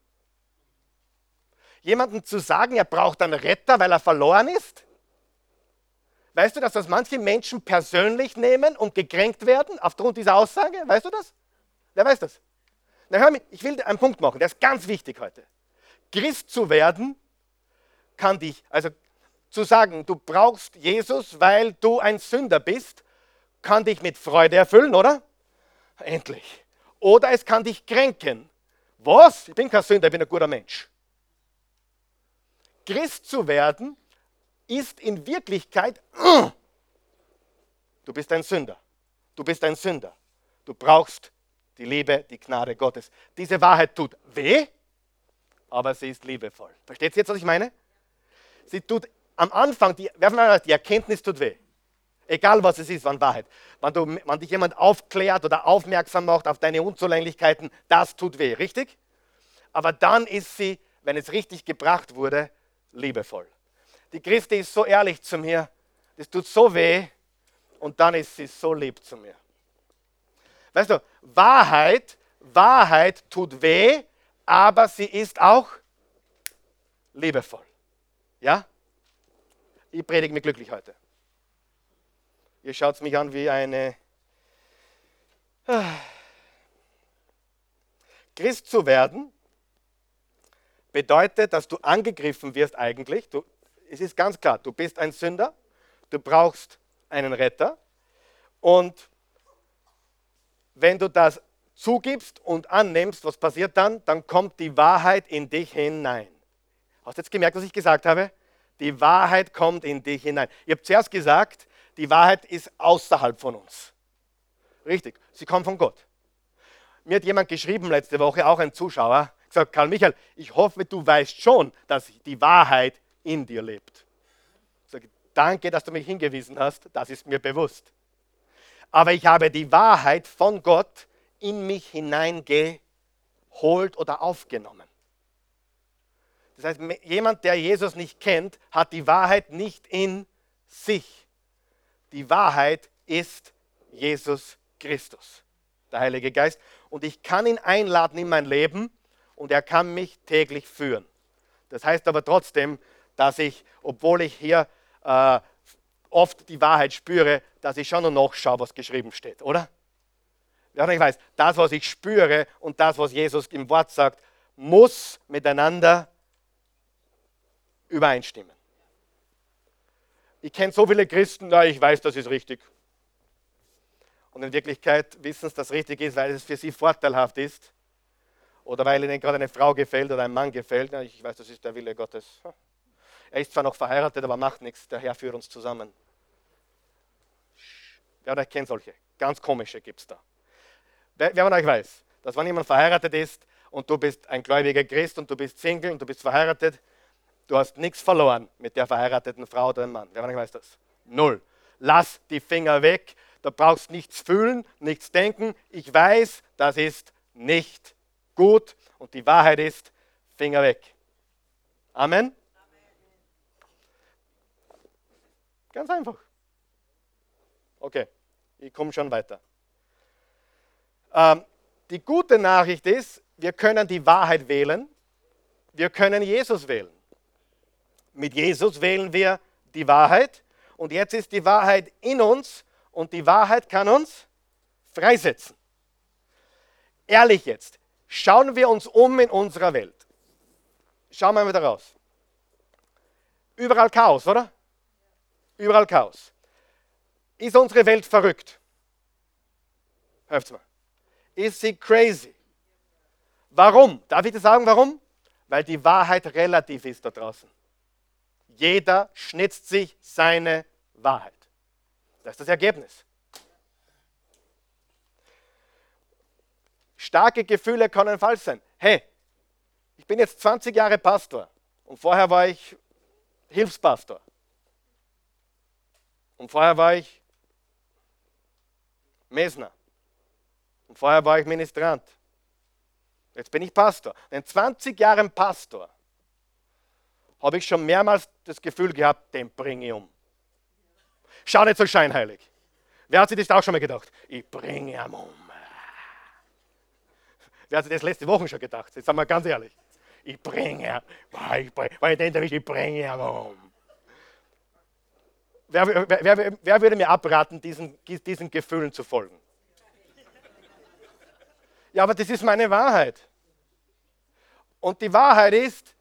Jemanden zu sagen, er braucht einen Retter, weil er verloren ist? Weißt du, dass das manche Menschen persönlich nehmen und gekränkt werden aufgrund dieser Aussage? Weißt du das? Wer weiß das? Na hör mich, ich will einen Punkt machen, der ist ganz wichtig heute. Christ zu werden kann dich, also zu sagen, du brauchst Jesus, weil du ein Sünder bist, kann dich mit Freude erfüllen, oder? Endlich. Oder es kann dich kränken. Was? Ich bin kein Sünder, ich bin ein guter Mensch. Christ zu werden ist in Wirklichkeit, du bist ein Sünder. Du bist ein Sünder. Du brauchst die Liebe, die Gnade Gottes. Diese Wahrheit tut weh, aber sie ist liebevoll. Versteht ihr jetzt, was ich meine? Sie tut am Anfang, die, die Erkenntnis tut weh. Egal was es ist, wann Wahrheit. Wenn, du, wenn dich jemand aufklärt oder aufmerksam macht auf deine Unzulänglichkeiten, das tut weh, richtig? Aber dann ist sie, wenn es richtig gebracht wurde, liebevoll. Die Christi ist so ehrlich zu mir, das tut so weh und dann ist sie so lieb zu mir. Weißt du, Wahrheit, Wahrheit tut weh, aber sie ist auch liebevoll. Ja? Ich predige mich glücklich heute. Ihr schaut mich an wie eine... Christ zu werden bedeutet, dass du angegriffen wirst eigentlich. Du, es ist ganz klar, du bist ein Sünder, du brauchst einen Retter. Und wenn du das zugibst und annimmst, was passiert dann? Dann kommt die Wahrheit in dich hinein. Hast du jetzt gemerkt, was ich gesagt habe? Die Wahrheit kommt in dich hinein. Ich habe zuerst gesagt, die Wahrheit ist außerhalb von uns. Richtig, sie kommt von Gott. Mir hat jemand geschrieben letzte Woche, auch ein Zuschauer, gesagt, Karl Michael, ich hoffe, du weißt schon, dass die Wahrheit in dir lebt. Ich sage, danke, dass du mich hingewiesen hast, das ist mir bewusst. Aber ich habe die Wahrheit von Gott in mich hineingeholt oder aufgenommen. Das heißt, jemand, der Jesus nicht kennt, hat die Wahrheit nicht in sich. Die Wahrheit ist Jesus Christus, der Heilige Geist. Und ich kann ihn einladen in mein Leben und er kann mich täglich führen. Das heißt aber trotzdem, dass ich, obwohl ich hier äh, oft die Wahrheit spüre, dass ich schon noch schaue, was geschrieben steht, oder? Ja, ich weiß, das, was ich spüre und das, was Jesus im Wort sagt, muss miteinander übereinstimmen. Ich kenne so viele Christen, na, ich weiß, das ist richtig. Und in Wirklichkeit wissen sie, dass es richtig ist, weil es für sie vorteilhaft ist. Oder weil ihnen gerade eine Frau gefällt oder ein Mann gefällt. Na, ich weiß, das ist der Wille Gottes. Er ist zwar noch verheiratet, aber macht nichts. Der Herr führt uns zusammen. Wer von euch kennt solche? Ganz komische gibt es da. Wer, wer von euch weiß, dass wenn jemand verheiratet ist und du bist ein gläubiger Christ und du bist Single und du bist verheiratet, Du hast nichts verloren mit der verheirateten Frau oder dem Mann. Wer weiß das? Null. Lass die Finger weg. Du brauchst nichts fühlen, nichts denken. Ich weiß, das ist nicht gut. Und die Wahrheit ist, Finger weg. Amen. Ganz einfach. Okay, ich komme schon weiter. Ähm, die gute Nachricht ist, wir können die Wahrheit wählen. Wir können Jesus wählen. Mit Jesus wählen wir die Wahrheit und jetzt ist die Wahrheit in uns und die Wahrheit kann uns freisetzen. Ehrlich jetzt, schauen wir uns um in unserer Welt. Schauen wir mal da raus. Überall Chaos, oder? Überall Chaos. Ist unsere Welt verrückt? Hört mal. Ist sie crazy? Warum? Darf ich dir sagen, warum? Weil die Wahrheit relativ ist da draußen. Jeder schnitzt sich seine Wahrheit. Das ist das Ergebnis. Starke Gefühle können falsch sein. Hey, ich bin jetzt 20 Jahre Pastor und vorher war ich Hilfspastor. Und vorher war ich Mesner. Und vorher war ich Ministrant. Jetzt bin ich Pastor. In 20 Jahren Pastor habe ich schon mehrmals das Gefühl gehabt, den bringe ich um. Schau nicht so scheinheilig. Wer hat sich das auch schon mal gedacht? Ich bringe ihn um. Wer hat sich das letzte Woche schon gedacht? Jetzt sagen wir ganz ehrlich. Ich bringe, ich bringe, weil ich denke, ich bringe ihn um. Wer, wer, wer, wer, würde mir abraten, diesen, diesen Gefühlen zu folgen? Ja, aber das ist meine Wahrheit. Und die Wahrheit ist,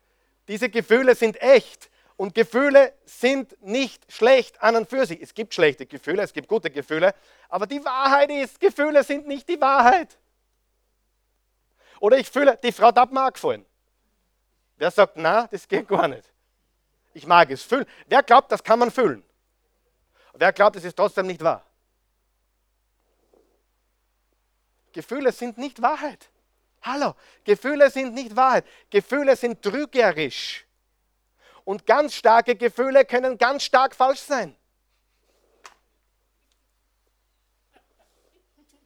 diese Gefühle sind echt. Und Gefühle sind nicht schlecht an und für sich. Es gibt schlechte Gefühle, es gibt gute Gefühle. Aber die Wahrheit ist, Gefühle sind nicht die Wahrheit. Oder ich fühle, die Frau hat mir gefallen. Wer sagt, na, das geht gar nicht. Ich mag es fühlen. Wer glaubt, das kann man fühlen? Wer glaubt, es ist trotzdem nicht wahr? Gefühle sind nicht Wahrheit. Hallo, Gefühle sind nicht Wahrheit. Gefühle sind trügerisch. Und ganz starke Gefühle können ganz stark falsch sein.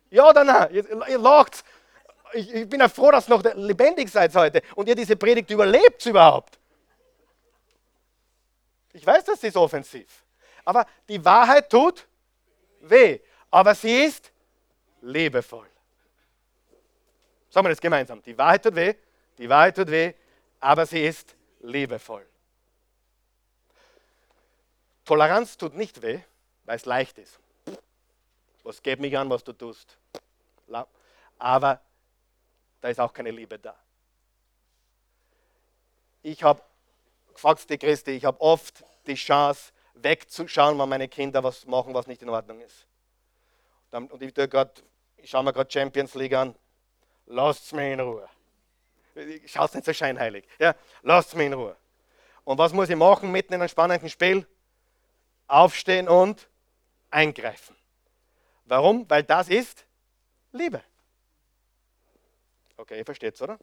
Ja oder nein? Ihr, ihr lacht. Ich, ich, bin ja froh, dass ihr noch lebendig seid heute und ihr diese Predigt überlebt überhaupt. Ich weiß, das ist offensiv. Aber die Wahrheit tut weh. Aber sie ist liebevoll. Sagen wir das gemeinsam. Die Wahrheit tut weh, die Wahrheit tut weh, aber sie ist liebevoll. Toleranz tut nicht weh, weil es leicht ist. Was geht mich an, was du tust? Aber da ist auch keine Liebe da. Ich habe, gefragt die Christi, ich habe oft die Chance, wegzuschauen, wenn meine Kinder was machen, was nicht in Ordnung ist. Und ich, ich schaue mir gerade Champions League an lasst mich in Ruhe. Schaut nicht so scheinheilig. Ja, lasst mich in Ruhe. Und was muss ich machen mitten in einem spannenden Spiel? Aufstehen und eingreifen. Warum? Weil das ist Liebe. Okay, ihr versteht es, oder?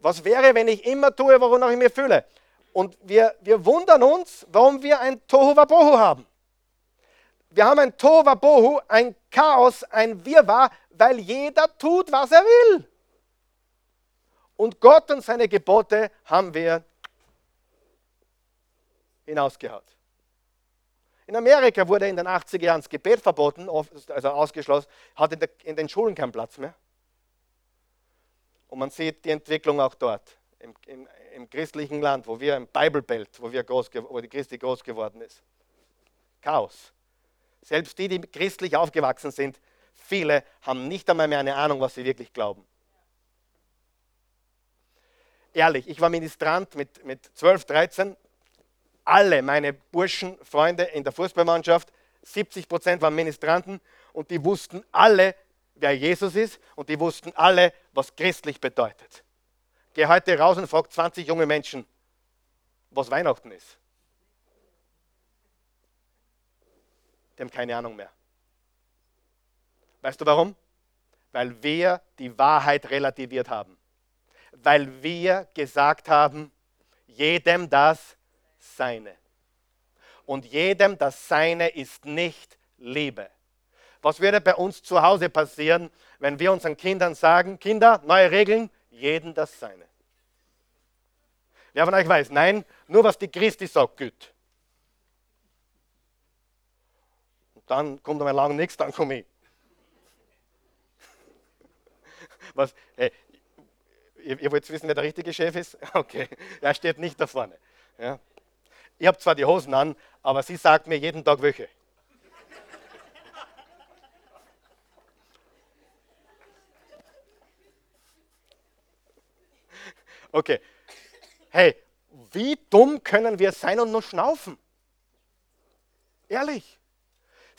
Was wäre, wenn ich immer tue, wonach ich mir fühle? Und wir, wir wundern uns, warum wir ein Tohu Wabohu haben wir haben ein Tohuwabohu, ein Chaos, ein Wirrwarr, weil jeder tut, was er will. Und Gott und seine Gebote haben wir hinausgehaut. In Amerika wurde in den 80er Jahren das Gebet verboten, also ausgeschlossen, hat in, der, in den Schulen keinen Platz mehr. Und man sieht die Entwicklung auch dort, im, im, im christlichen Land, wo wir im Bible Belt, wo, wir groß, wo die Christi groß geworden ist. Chaos. Selbst die, die christlich aufgewachsen sind, viele haben nicht einmal mehr eine Ahnung, was sie wirklich glauben. Ehrlich, ich war Ministrant mit, mit 12, 13. Alle meine Burschen, Freunde in der Fußballmannschaft, 70 Prozent waren Ministranten und die wussten alle, wer Jesus ist und die wussten alle, was christlich bedeutet. Geh heute raus und frag 20 junge Menschen, was Weihnachten ist. Die haben keine Ahnung mehr. Weißt du warum? Weil wir die Wahrheit relativiert haben. Weil wir gesagt haben, jedem das Seine. Und jedem das Seine ist nicht Liebe. Was würde bei uns zu Hause passieren, wenn wir unseren Kindern sagen, Kinder, neue Regeln, jedem das Seine? Wer von euch weiß, nein, nur was die Christi sagt, gut. Dann kommt einmal lang nichts, dann komme ich. <laughs> Was, hey, ihr, ihr, wollt wissen, wer der richtige Chef ist? <laughs> Okay, er steht nicht da vorne. Ja. Ich habe zwar die Hosen an, aber sie sagt mir jeden Tag welche. <laughs> Okay. Hey, wie dumm können wir sein und nur schnaufen? Ehrlich.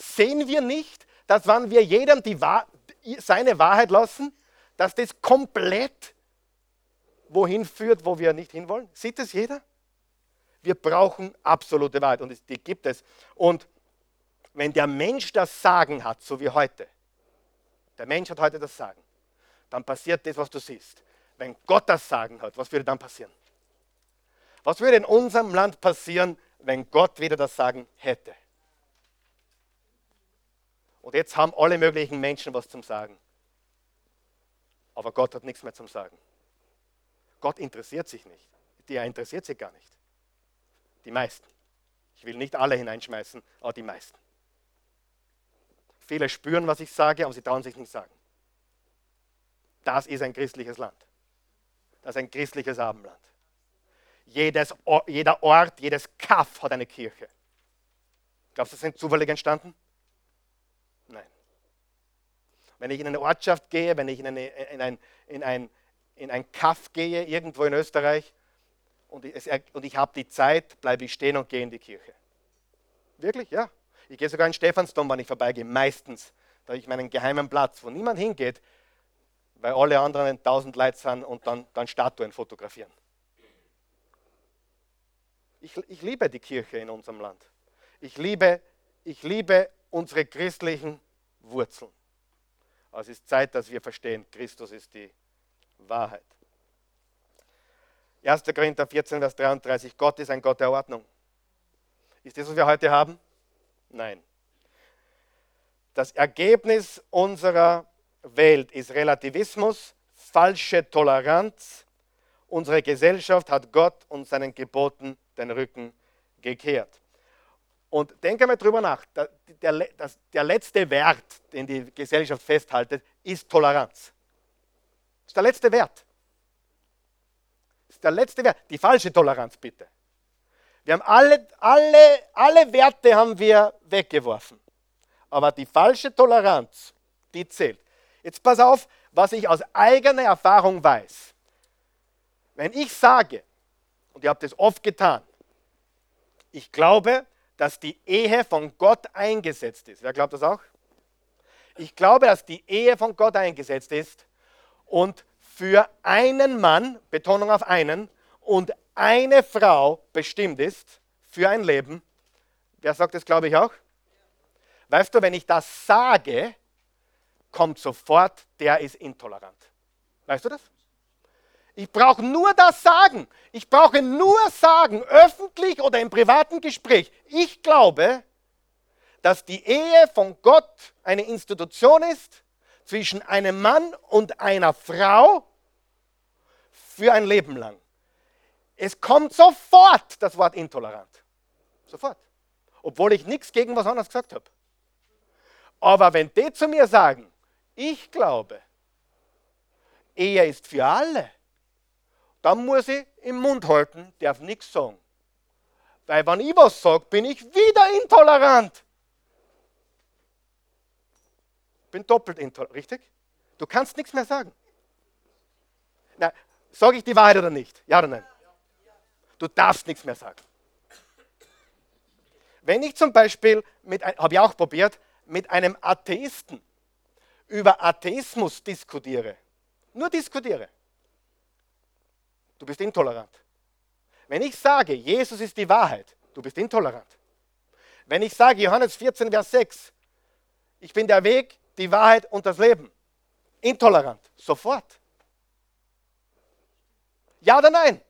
Sehen wir nicht, dass wenn wir jedem die Wahr seine Wahrheit lassen, dass das komplett wohin führt, wo wir nicht hinwollen? Sieht das jeder? Wir brauchen absolute Wahrheit und die gibt es. Und wenn der Mensch das Sagen hat, so wie heute, der Mensch hat heute das Sagen, dann passiert das, was du siehst. Wenn Gott das Sagen hat, was würde dann passieren? Was würde in unserem Land passieren, wenn Gott wieder das Sagen hätte? Und jetzt haben alle möglichen Menschen was zum Sagen. Aber Gott hat nichts mehr zum Sagen. Gott interessiert sich nicht. Der interessiert sich gar nicht. Die meisten. Ich will nicht alle hineinschmeißen, aber die meisten. Viele spüren, was ich sage, aber sie trauen sich nicht sagen. Das ist ein christliches Land. Das ist ein christliches Abendland. Jedes, jeder Ort, jedes Kaff hat eine Kirche. Glaubst du, das sind zufällig entstanden? Wenn ich in eine Ortschaft gehe, wenn ich in, eine, in, ein, in, ein, in ein Kaff gehe, irgendwo in Österreich, und ich, und ich habe die Zeit, bleibe ich stehen und gehe in die Kirche. Wirklich, ja. Ich gehe sogar in Stephansdom, wenn ich vorbeigehe, meistens. Da habe ich meinen geheimen Platz, wo niemand hingeht, weil alle anderen tausend Leute sind und dann, dann Statuen fotografieren. Ich, ich liebe die Kirche in unserem Land. Ich liebe, ich liebe unsere christlichen Wurzeln. Es ist Zeit, dass wir verstehen, Christus ist die Wahrheit. 1. Korinther 14, Vers 33, Gott ist ein Gott der Ordnung. Ist das, was wir heute haben? Nein. Das Ergebnis unserer Welt ist Relativismus, falsche Toleranz. Unsere Gesellschaft hat Gott und seinen Geboten den Rücken gekehrt. Und denke mal drüber nach. Der, der, der letzte Wert, den die Gesellschaft festhaltet, ist Toleranz. Das ist der letzte Wert. Das ist der letzte Wert. Die falsche Toleranz bitte. Wir haben alle, alle, alle Werte haben wir weggeworfen. Aber die falsche Toleranz, die zählt. Jetzt pass auf, was ich aus eigener Erfahrung weiß. Wenn ich sage, und ihr habt es oft getan, ich glaube, dass die Ehe von Gott eingesetzt ist. Wer glaubt das auch? Ich glaube, dass die Ehe von Gott eingesetzt ist und für einen Mann, Betonung auf einen, und eine Frau bestimmt ist für ein Leben. Wer sagt das, glaube ich auch? Weißt du, wenn ich das sage, kommt sofort, der ist intolerant. Weißt du das? Ich brauche nur das sagen. Ich brauche nur sagen, öffentlich oder im privaten Gespräch. Ich glaube, dass die Ehe von Gott eine Institution ist zwischen einem Mann und einer Frau für ein Leben lang. Es kommt sofort das Wort intolerant. Sofort. Obwohl ich nichts gegen was anderes gesagt habe. Aber wenn die zu mir sagen, ich glaube, Ehe ist für alle, dann muss ich im Mund halten, darf nichts sagen. Weil wenn ich was sage, bin ich wieder intolerant. Bin doppelt intolerant, richtig? Du kannst nichts mehr sagen. Na, sage ich die Wahrheit oder nicht? Ja oder nein? Du darfst nichts mehr sagen. Wenn ich zum Beispiel, habe ich auch probiert, mit einem Atheisten über Atheismus diskutiere, nur diskutiere, du bist intolerant. Wenn ich sage, Jesus ist die Wahrheit, du bist intolerant. Wenn ich sage, Johannes 14, Vers 6, ich bin der Weg, die Wahrheit und das Leben, intolerant, sofort. Ja oder nein?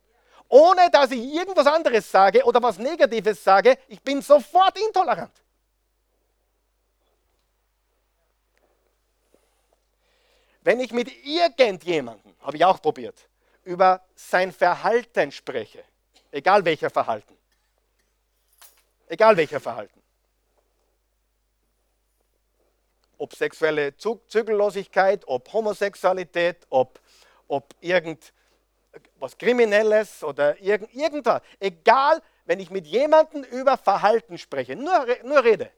Ohne dass ich irgendwas anderes sage oder was Negatives sage, ich bin sofort intolerant. Wenn ich mit irgendjemandem, habe ich auch probiert, über sein Verhalten spreche, egal welcher Verhalten, egal welcher Verhalten, ob sexuelle Zügellosigkeit, ob Homosexualität, ob, ob irgendwas Kriminelles oder irgend, irgendwas, egal, wenn ich mit jemandem über Verhalten spreche, nur, nur rede,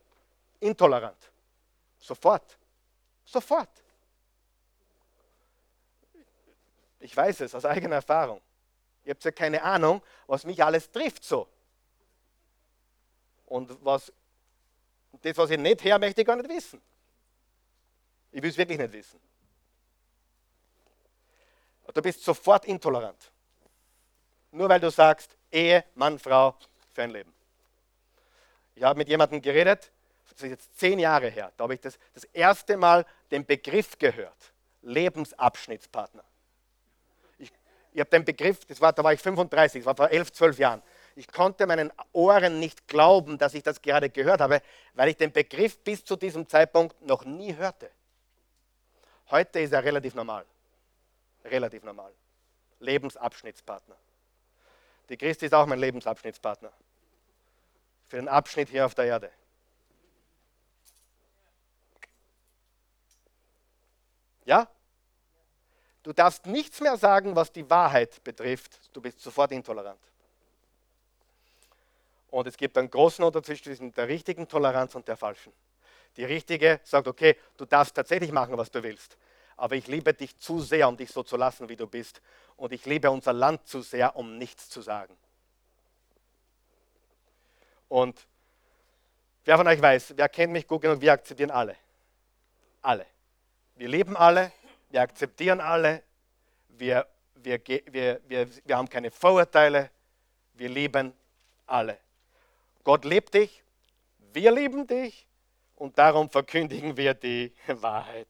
intolerant, sofort, sofort. Ich weiß es aus eigener Erfahrung. Ihr habt ja keine Ahnung, was mich alles trifft so. Und was, das, was ich nicht her, möchte ich gar nicht wissen. Ich will es wirklich nicht wissen. Du bist sofort intolerant. Nur weil du sagst, Ehe, Mann, Frau für ein Leben. Ich habe mit jemandem geredet, das ist jetzt zehn Jahre her, da habe ich das, das erste Mal den Begriff gehört. Lebensabschnittspartner. Ich habe den Begriff, das war, da war ich 35, das war vor 11, 12 Jahren. Ich konnte meinen Ohren nicht glauben, dass ich das gerade gehört habe, weil ich den Begriff bis zu diesem Zeitpunkt noch nie hörte. Heute ist er relativ normal. Relativ normal. Lebensabschnittspartner. Die Christi ist auch mein Lebensabschnittspartner. Für den Abschnitt hier auf der Erde. Ja? Du darfst nichts mehr sagen, was die Wahrheit betrifft. Du bist sofort intolerant. Und es gibt einen großen Unterschied zwischen der richtigen Toleranz und der falschen. Die richtige sagt, okay, du darfst tatsächlich machen, was du willst. Aber ich liebe dich zu sehr, um dich so zu lassen, wie du bist. Und ich liebe unser Land zu sehr, um nichts zu sagen. Und wer von euch weiß, wer kennt mich gut genug, wir akzeptieren alle. Alle. Wir leben alle, wir akzeptieren alle, wir, wir, wir, wir, wir haben keine Vorurteile, wir lieben alle. Gott liebt dich, wir lieben dich und darum verkündigen wir die <laughs> Wahrheit.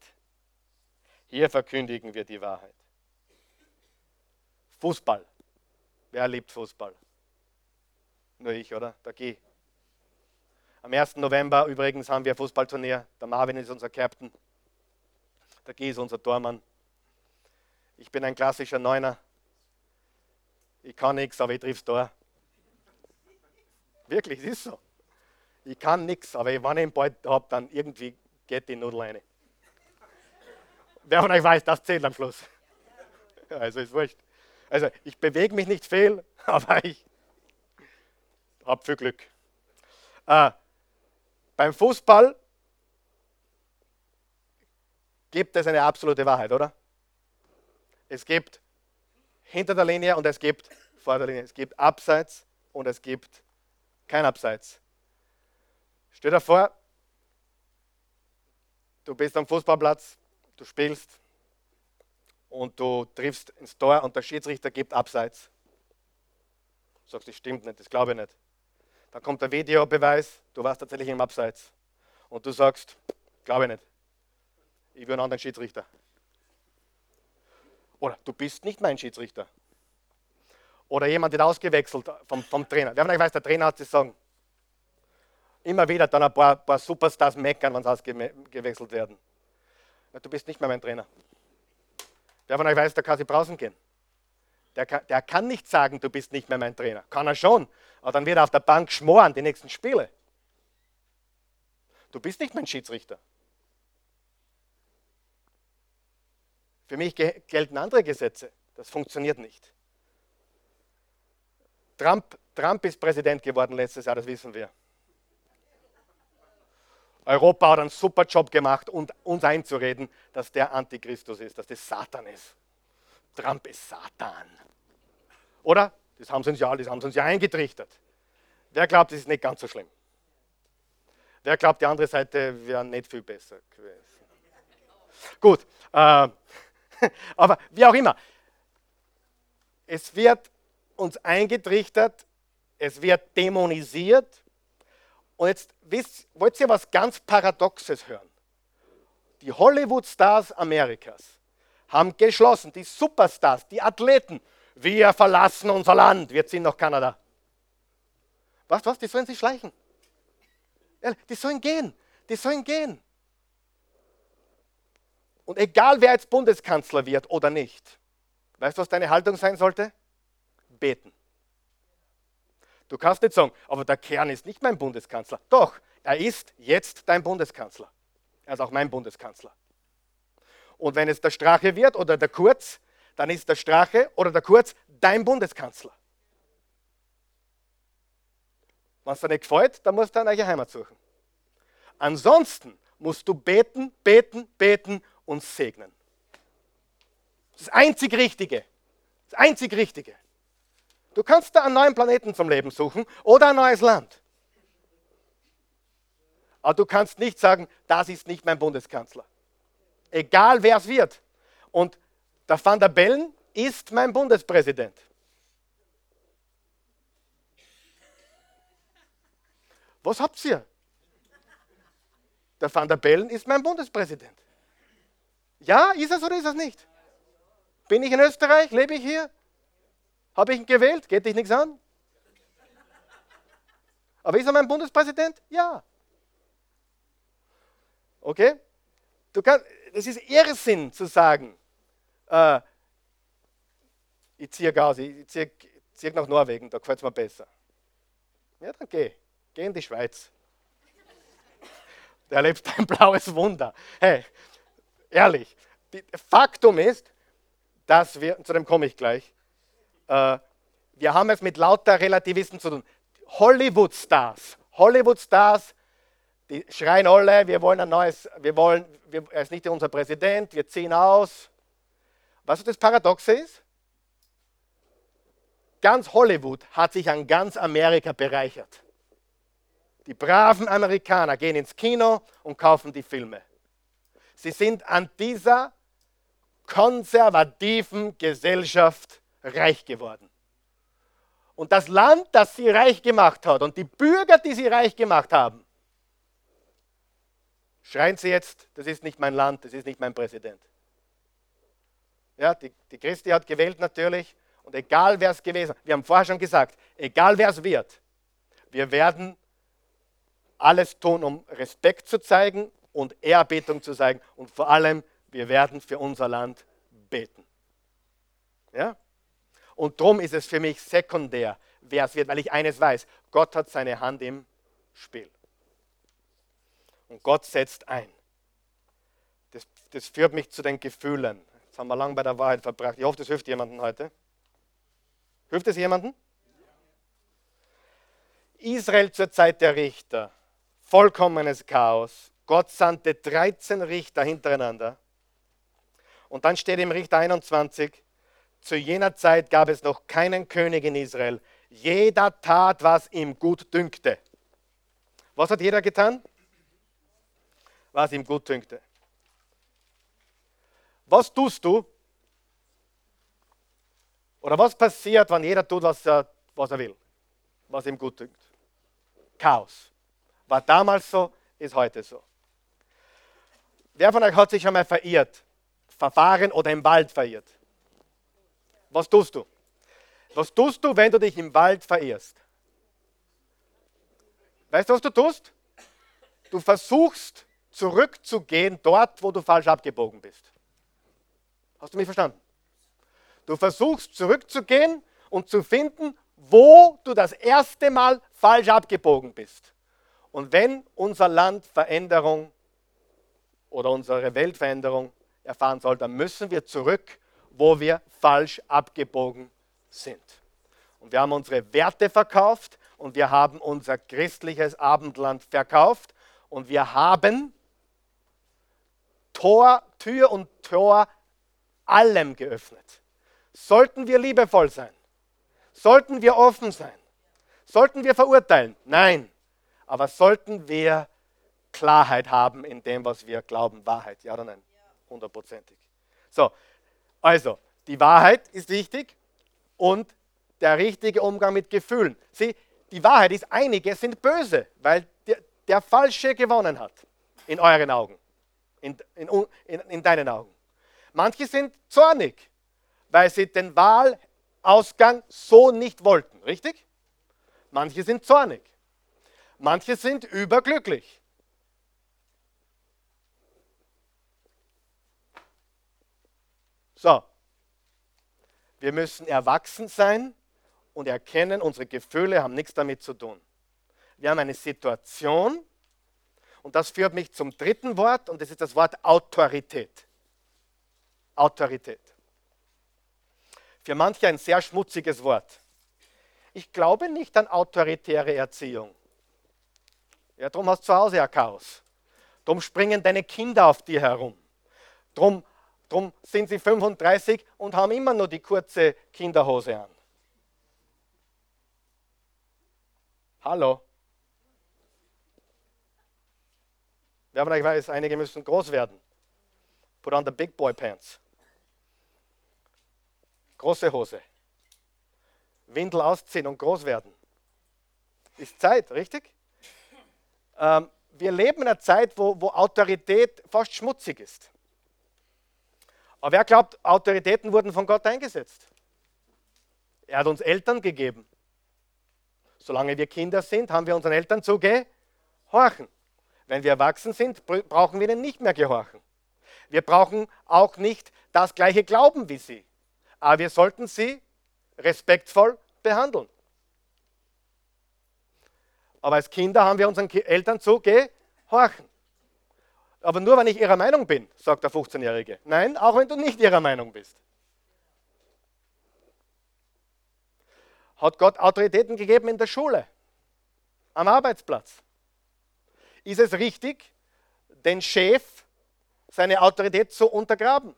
Hier verkündigen wir die Wahrheit. Fußball. Wer liebt Fußball? Nur ich, oder? Der G. Am 1. November übrigens haben wir ein Fußballturnier. Der Marvin ist unser Captain. Der G ist unser Tormann. Ich bin ein klassischer Neuner. Ich kann nichts, aber ich triff's Tor. Wirklich, es ist so. Ich kann nichts, aber wenn ich einen Ball habe, dann irgendwie geht die Nudel rein. Wer von euch weiß, das zählt am Schluss. Also ist wurscht. Also ich bewege mich nicht viel, <laughs> aber ich habe viel Glück. Äh, beim Fußball gibt es eine absolute Wahrheit, oder? Es gibt hinter der Linie und es gibt vor der Linie. Es gibt Abseits und es gibt kein Abseits. Stell dir vor, du bist am Fußballplatz, du spielst und du triffst ins Tor und der Schiedsrichter gibt Abseits. Du sagst, das stimmt nicht, das glaube ich nicht. Dann kommt der Videobeweis, du warst tatsächlich im Abseits. Und du sagst, glaube ich nicht. Ich will einen anderen Schiedsrichter. Oder du bist nicht mein Schiedsrichter. Oder jemand wird ausgewechselt vom, vom Trainer. Wer von euch weiß, der Trainer hat zu sagen. Immer wieder dann ein paar, paar Superstars meckern, wenn sie ausgewechselt werden. Du bist nicht mehr mein Trainer. Wer von euch weiß, der kann sie draußen gehen. Der kann, der kann nicht sagen, du bist nicht mehr mein Trainer. Kann er schon. Aber dann wird er auf der Bank schmoren, die nächsten Spiele. Du bist nicht mein Schiedsrichter. Für mich gelten andere Gesetze. Das funktioniert nicht. Trump, Trump ist Präsident geworden letztes Jahr, das wissen wir. Europa hat einen super Job gemacht, uns einzureden, dass der Antichristus ist, dass das Satan ist. Trump ist Satan. Oder? Das haben sie uns ja, das haben sie uns ja eingetrichtert. Wer glaubt, das ist nicht ganz so schlimm? Wer glaubt, die andere Seite wäre nicht viel besser gewesen? Gut, äh, <laughs> aber wie auch immer. Es wird uns eingetrichtert, es wird dämonisiert. Und jetzt wisst, wollt ihr was ganz Paradoxes hören? Die Hollywood-Stars Amerikas haben geschlossen, die Superstars, die Athleten, wir verlassen unser Land, wir ziehen nach Kanada. Was, was, die sollen sich schleichen. Die sollen gehen, die sollen gehen. Und egal wer jetzt Bundeskanzler wird oder nicht, weißt du, was deine Haltung sein sollte? Beten. Du kannst nicht sagen, aber der Kern ist nicht mein Bundeskanzler. Doch, er ist jetzt dein Bundeskanzler. Er ist auch mein Bundeskanzler. Und wenn es der Strache wird oder der Kurz, dann ist der Strache oder der Kurz dein Bundeskanzler. Wenn es dir nicht gefällt, dann musst du eine neue Heimat suchen. Ansonsten musst du beten, beten, beten und segnen. Das einzig Richtige. Das einzig Richtige. Du kannst da einen neuen Planeten zum Leben suchen oder ein neues Land. Aber du kannst nicht sagen, das ist nicht mein Bundeskanzler. Egal wer es wird. Und der Van der Bellen ist mein Bundespräsident. Was habt ihr? Der Van der Bellen ist mein Bundespräsident. Ja, ist es oder ist es nicht? Bin ich in Österreich? Lebe ich hier? Habe ich ihn gewählt? Geht dich nichts an? Aber ist er mein Bundespräsident? Ja. Okay? Du kannst, das ist Irrsinn zu sagen, äh, ich ziehe aus, ich ziehe, ziehe nach Norwegen, da gefällt es mir besser. Ja, dann geh. Geh in die Schweiz. Da erlebst du ein blaues Wunder. Hey, ehrlich, Faktum ist, dass wir, zu dem komme ich gleich, äh, wir haben es mit lauter Relativisten zu tun. Hollywood-Stars, Hollywood-Stars, die schreien alle, wir wollen ein neues, wir wollen, wir, er ist nicht unser Präsident, wir ziehen aus. Was das Paradoxe ist? Ganz Hollywood hat sich an ganz Amerika bereichert. Die braven Amerikaner gehen ins Kino und kaufen die Filme. Sie sind an dieser konservativen Gesellschaft reich geworden. Und das Land, das sie reich gemacht hat und die Bürger, die sie reich gemacht haben, schreien sie jetzt, das ist nicht mein Land, das ist nicht mein Präsident. Ja, die, die Christi hat gewählt natürlich und egal wer es gewesen wir haben vorher schon gesagt, egal wer es wird, wir werden alles tun, um Respekt zu zeigen und Ehrerbietung zu zeigen und vor allem, wir werden für unser Land beten. Ja? Und darum ist es für mich sekundär, wer es wird, weil ich eines weiß, Gott hat seine Hand im Spiel. Und Gott setzt ein. Das, das führt mich zu den Gefühlen. Jetzt haben wir lange bei der Wahrheit verbracht. Ich hoffe, das hilft jemandem heute. Hilft es jemandem? Israel zur Zeit der Richter. Vollkommenes Chaos. Gott sandte 13 Richter hintereinander. Und dann steht im Richter 21, zu jener Zeit gab es noch keinen König in Israel. Jeder tat, was ihm gut dünkte. Was hat jeder getan? Was ihm gut dünkte. Was tust du? Oder was passiert, wenn jeder tut, was er, was er will? Was ihm gut dünkt? Chaos. War damals so, ist heute so. Wer von euch hat sich einmal verirrt? Verfahren oder im Wald verirrt? Was tust du? Was tust du, wenn du dich im Wald verirrst? Weißt du, was du tust? Du versuchst zurückzugehen dort, wo du falsch abgebogen bist. Hast du mich verstanden? Du versuchst zurückzugehen und zu finden, wo du das erste Mal falsch abgebogen bist. Und wenn unser Land Veränderung oder unsere Weltveränderung erfahren soll, dann müssen wir zurück wo wir falsch abgebogen sind. Und wir haben unsere Werte verkauft und wir haben unser christliches Abendland verkauft und wir haben Tor, Tür und Tor allem geöffnet. Sollten wir liebevoll sein? Sollten wir offen sein? Sollten wir verurteilen? Nein. Aber sollten wir Klarheit haben in dem, was wir glauben, Wahrheit? Ja oder nein? Hundertprozentig. So, also, die Wahrheit ist wichtig und der richtige Umgang mit Gefühlen. Sieh, die Wahrheit ist, einige sind böse, weil der, der Falsche gewonnen hat. In euren Augen. In, in, in, in deinen Augen. Manche sind zornig, weil sie den Wahlausgang so nicht wollten. Richtig? Manche sind zornig. Manche sind überglücklich. So, wir müssen erwachsen sein und erkennen, unsere Gefühle haben nichts damit zu tun. Wir haben eine Situation und das führt mich zum dritten Wort und das ist das Wort Autorität. Autorität. Für manche ein sehr schmutziges Wort. Ich glaube nicht an autoritäre Erziehung. Ja, darum hast du zu Hause ein Chaos. Darum springen deine Kinder auf dir herum. Darum Darum sind sie 35 und haben immer nur die kurze Kinderhose an. Hallo? Wer von euch weiß, einige müssen groß werden. Put on the big boy pants. Große Hose. Windel ausziehen und groß werden. Ist Zeit, richtig? Ähm, wir leben in einer Zeit, wo, wo Autorität fast schmutzig ist. Aber wer glaubt, Autoritäten wurden von Gott eingesetzt? Er hat uns Eltern gegeben. Solange wir Kinder sind, haben wir unseren Eltern zu gehorchen. Wenn wir erwachsen sind, brauchen wir ihnen nicht mehr gehorchen. Wir brauchen auch nicht das gleiche Glauben wie sie. Aber wir sollten sie respektvoll behandeln. Aber als Kinder haben wir unseren Eltern zu gehorchen. Aber nur wenn ich ihrer Meinung bin, sagt der 15-Jährige. Nein, auch wenn du nicht ihrer Meinung bist. Hat Gott Autoritäten gegeben in der Schule, am Arbeitsplatz? Ist es richtig, den Chef seine Autorität zu untergraben?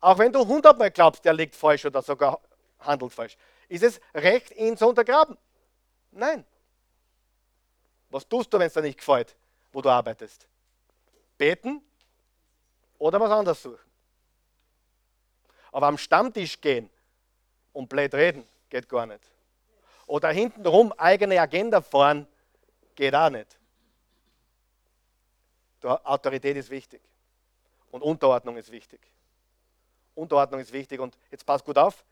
Auch wenn du hundertmal glaubst, der liegt falsch oder sogar handelt falsch. Ist es recht, ihn zu untergraben? Nein. Was tust du, wenn es dir nicht gefällt, wo du arbeitest? Beten oder was anderes suchen. Aber am Stammtisch gehen und blöd reden, geht gar nicht. Oder hintenrum eigene Agenda fahren, geht auch nicht. Autorität ist wichtig. Und Unterordnung ist wichtig. Unterordnung ist wichtig. Und jetzt pass gut auf.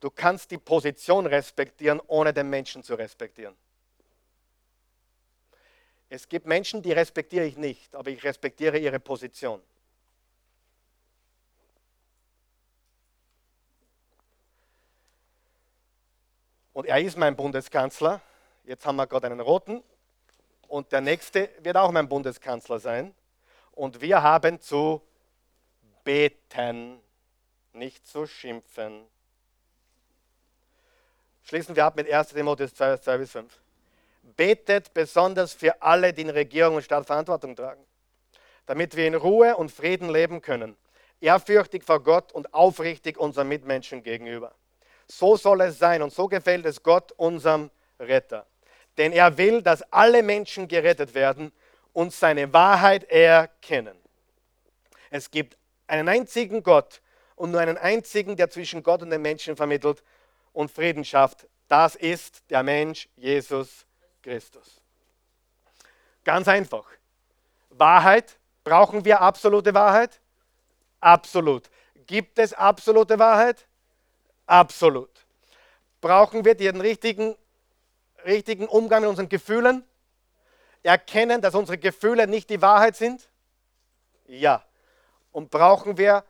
Du kannst die Position respektieren, ohne den Menschen zu respektieren. Es gibt Menschen, die respektiere ich nicht, aber ich respektiere ihre Position. Und er ist mein Bundeskanzler. Jetzt haben wir gerade einen roten. Und der nächste wird auch mein Bundeskanzler sein. Und wir haben zu beten, nicht zu schimpfen. Schließen wir ab mit 1. Timotheus 2, 2 bis 5. Betet besonders für alle, die in Regierung und Staat Verantwortung tragen, damit wir in Ruhe und Frieden leben können, ehrfürchtig vor Gott und aufrichtig unseren Mitmenschen gegenüber. So soll es sein und so gefällt es Gott, unserem Retter. Denn er will, dass alle Menschen gerettet werden und seine Wahrheit erkennen. Es gibt einen einzigen Gott und nur einen einzigen, der zwischen Gott und den Menschen vermittelt und Frieden schafft. Das ist der Mensch Jesus Christus. Ganz einfach. Wahrheit, brauchen wir absolute Wahrheit? Absolut. Gibt es absolute Wahrheit? Absolut. Brauchen wir den richtigen, richtigen Umgang mit unseren Gefühlen? Erkennen, dass unsere Gefühle nicht die Wahrheit sind? Ja. Und brauchen wir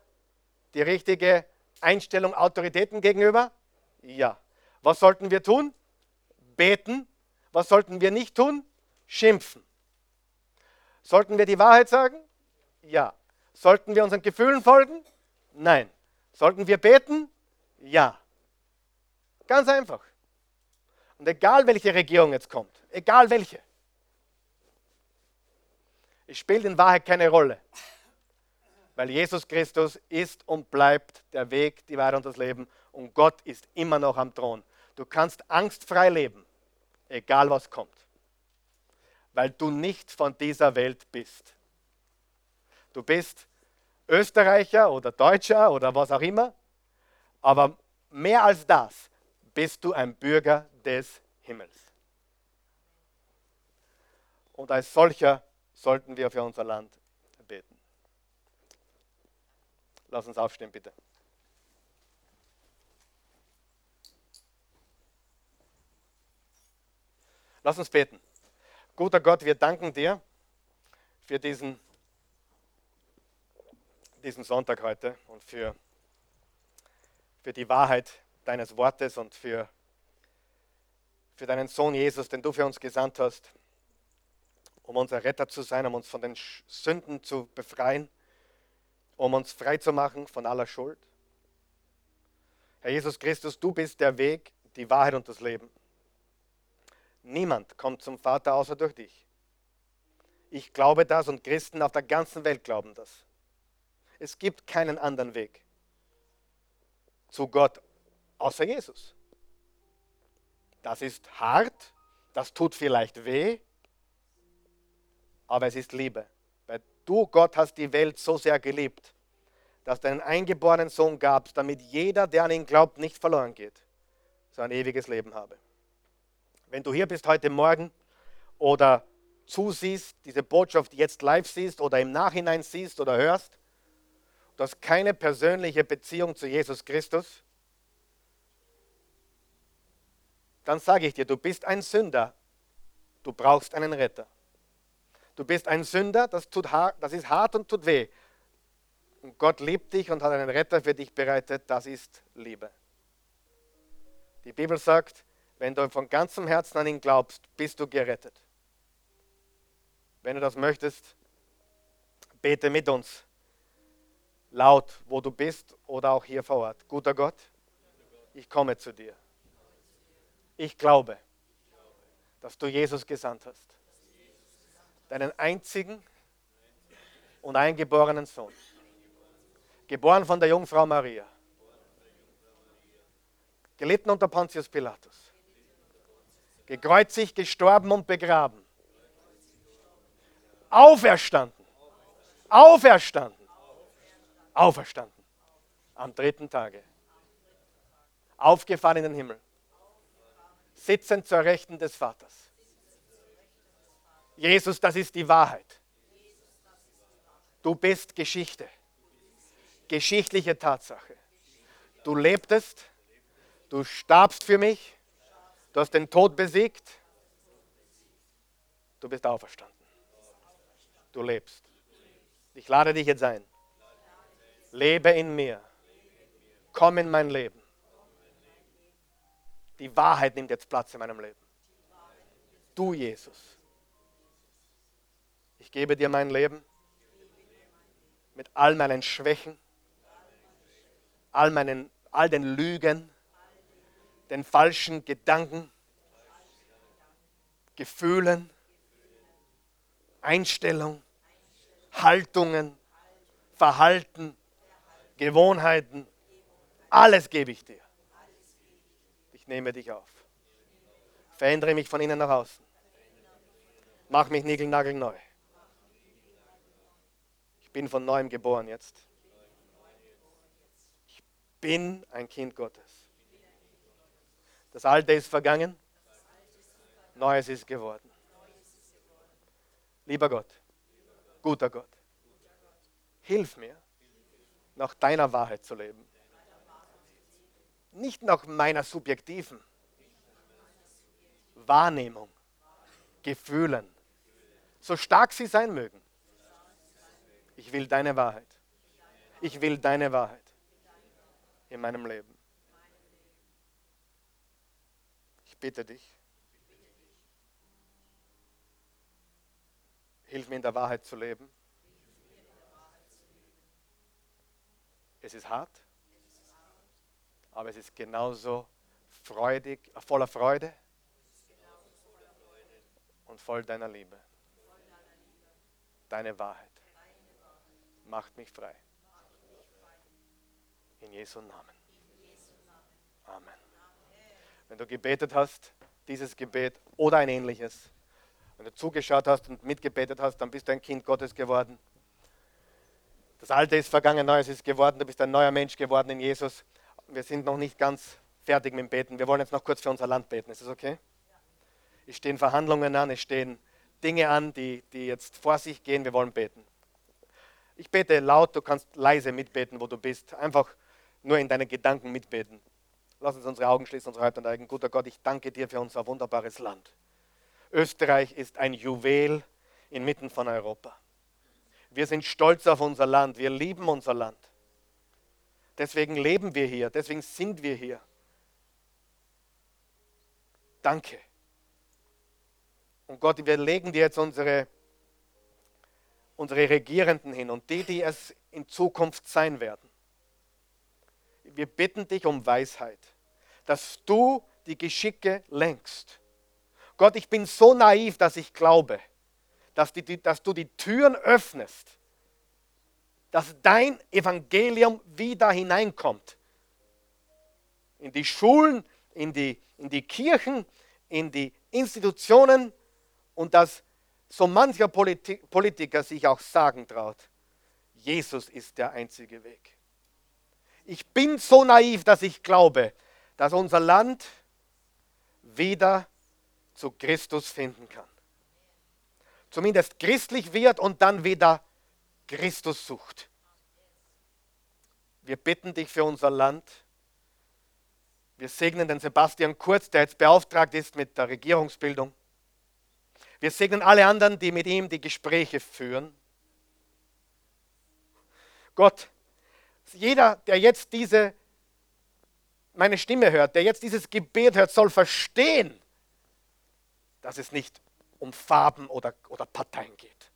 die richtige Einstellung Autoritäten gegenüber? Ja. Was sollten wir tun? Beten was sollten wir nicht tun? Schimpfen. Sollten wir die Wahrheit sagen? Ja. Sollten wir unseren Gefühlen folgen? Nein. Sollten wir beten? Ja. Ganz einfach. Und egal welche Regierung jetzt kommt, egal welche, es spielt in Wahrheit keine Rolle. Weil Jesus Christus ist und bleibt der Weg, die Wahrheit und das Leben. Und Gott ist immer noch am Thron. Du kannst angstfrei leben egal was kommt, weil du nicht von dieser Welt bist. Du bist Österreicher oder Deutscher oder was auch immer, aber mehr als das bist du ein Bürger des Himmels. Und als solcher sollten wir für unser Land beten. Lass uns aufstehen, bitte. Lass uns beten. Guter Gott, wir danken dir für diesen, diesen Sonntag heute und für, für die Wahrheit deines Wortes und für, für deinen Sohn Jesus, den du für uns gesandt hast, um unser Retter zu sein, um uns von den Sünden zu befreien, um uns frei zu machen von aller Schuld. Herr Jesus Christus, du bist der Weg, die Wahrheit und das Leben. Niemand kommt zum Vater außer durch dich. Ich glaube das und Christen auf der ganzen Welt glauben das. Es gibt keinen anderen Weg zu Gott außer Jesus. Das ist hart, das tut vielleicht weh, aber es ist Liebe. Weil du, Gott, hast die Welt so sehr geliebt, dass du einen eingeborenen Sohn gabst, damit jeder, der an ihn glaubt, nicht verloren geht, sondern ein ewiges Leben habe. Wenn du hier bist heute Morgen oder zusiehst, diese Botschaft jetzt live siehst oder im Nachhinein siehst oder hörst, du hast keine persönliche Beziehung zu Jesus Christus, dann sage ich dir, du bist ein Sünder, du brauchst einen Retter. Du bist ein Sünder, das, tut das ist hart und tut weh. Und Gott liebt dich und hat einen Retter für dich bereitet, das ist Liebe. Die Bibel sagt, wenn du von ganzem Herzen an ihn glaubst, bist du gerettet. Wenn du das möchtest, bete mit uns. Laut, wo du bist oder auch hier vor Ort. Guter Gott, ich komme zu dir. Ich glaube, dass du Jesus gesandt hast. Deinen einzigen und eingeborenen Sohn. Geboren von der Jungfrau Maria. Gelitten unter Pontius Pilatus. Gekreuzigt, gestorben und begraben. Auferstanden. Auferstanden. Auferstanden. Am dritten Tage. Aufgefahren in den Himmel. Sitzend zur Rechten des Vaters. Jesus, das ist die Wahrheit. Du bist Geschichte. Geschichtliche Tatsache. Du lebtest, du starbst für mich, du hast den Tod besiegt, du bist auferstanden. Du lebst. Ich lade dich jetzt ein. Lebe in mir. Komm in mein Leben. Die Wahrheit nimmt jetzt Platz in meinem Leben. Du, Jesus. Ich gebe dir mein Leben mit all meinen Schwächen, all, meinen, all den Lügen, den falschen Gedanken, Gefühlen, Einstellung, Haltungen, Verhalten, Gewohnheiten, alles gebe ich dir. Ich nehme dich auf. Verändere mich von innen nach außen. Mach mich niegelnagelneu. Ich bin von neuem geboren jetzt. Ich bin ein Kind Gottes. Das Alte ist vergangen, Neues ist geworden. Lieber Gott, guter Gott, hilf mir, nach deiner Wahrheit zu leben. Nicht nach meiner subjektiven Wahrnehmung, Gefühlen, so stark sie sein mögen. Ich will deine Wahrheit. Ich will deine Wahrheit in meinem Leben. Ich bitte dich, hilf mir in der Wahrheit zu leben. Es ist hart, aber es ist genauso freudig, voller Freude und voll deiner Liebe. Deine Wahrheit macht mich frei. In Jesu Namen. Amen. Wenn du gebetet hast, dieses Gebet oder ein ähnliches, wenn du zugeschaut hast und mitgebetet hast, dann bist du ein Kind Gottes geworden. Das Alte ist vergangen, Neues ist geworden. Du bist ein neuer Mensch geworden in Jesus. Wir sind noch nicht ganz fertig mit dem Beten. Wir wollen jetzt noch kurz für unser Land beten. Ist das okay? Es stehen Verhandlungen an, es stehen Dinge an, die, die jetzt vor sich gehen. Wir wollen beten. Ich bete laut, du kannst leise mitbeten, wo du bist. Einfach nur in deinen Gedanken mitbeten. Lass uns unsere Augen schließen, unsere Häupter neigen. Guter Gott, ich danke dir für unser wunderbares Land. Österreich ist ein Juwel inmitten von Europa. Wir sind stolz auf unser Land. Wir lieben unser Land. Deswegen leben wir hier. Deswegen sind wir hier. Danke. Und Gott, wir legen dir jetzt unsere, unsere Regierenden hin und die, die es in Zukunft sein werden. Wir bitten dich um Weisheit, dass du die Geschicke lenkst. Gott, ich bin so naiv, dass ich glaube, dass, die, dass du die Türen öffnest, dass dein Evangelium wieder hineinkommt. In die Schulen, in die, in die Kirchen, in die Institutionen und dass so mancher Politik, Politiker sich auch sagen traut, Jesus ist der einzige Weg. Ich bin so naiv, dass ich glaube, dass unser Land wieder zu Christus finden kann zumindest christlich wird und dann wieder Christus sucht. Wir bitten dich für unser Land. Wir segnen den Sebastian Kurz, der jetzt beauftragt ist mit der Regierungsbildung. Wir segnen alle anderen, die mit ihm die Gespräche führen. Gott, jeder, der jetzt diese meine Stimme hört, der jetzt dieses Gebet hört, soll verstehen, dass es nicht um Farben oder, oder Parteien geht.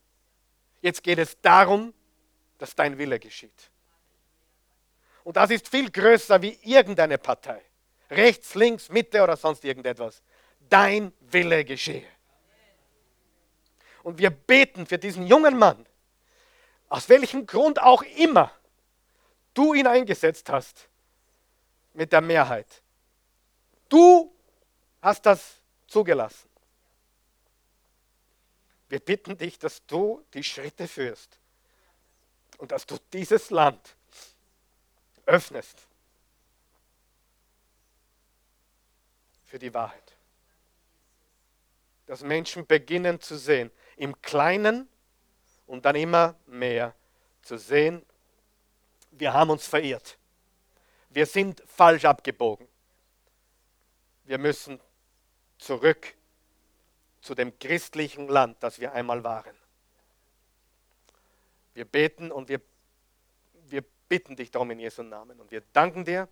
Jetzt geht es darum, dass dein Wille geschieht. Und das ist viel größer wie irgendeine Partei. Rechts, links, Mitte oder sonst irgendetwas. Dein Wille geschehe. Und wir beten für diesen jungen Mann, aus welchem Grund auch immer du ihn eingesetzt hast, mit der Mehrheit. Du hast das zugelassen. Wir bitten dich, dass du die Schritte führst und dass du dieses Land öffnest für die Wahrheit. Dass Menschen beginnen zu sehen, im Kleinen und dann immer mehr zu sehen, wir haben uns verirrt. Wir sind falsch abgebogen. Wir müssen zurück zu dem christlichen Land, das wir einmal waren. Wir beten und wir, wir bitten dich darum in Jesu Namen. Und wir danken dir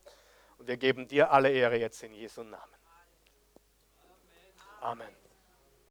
und wir geben dir alle Ehre jetzt in Jesu Namen. Amen.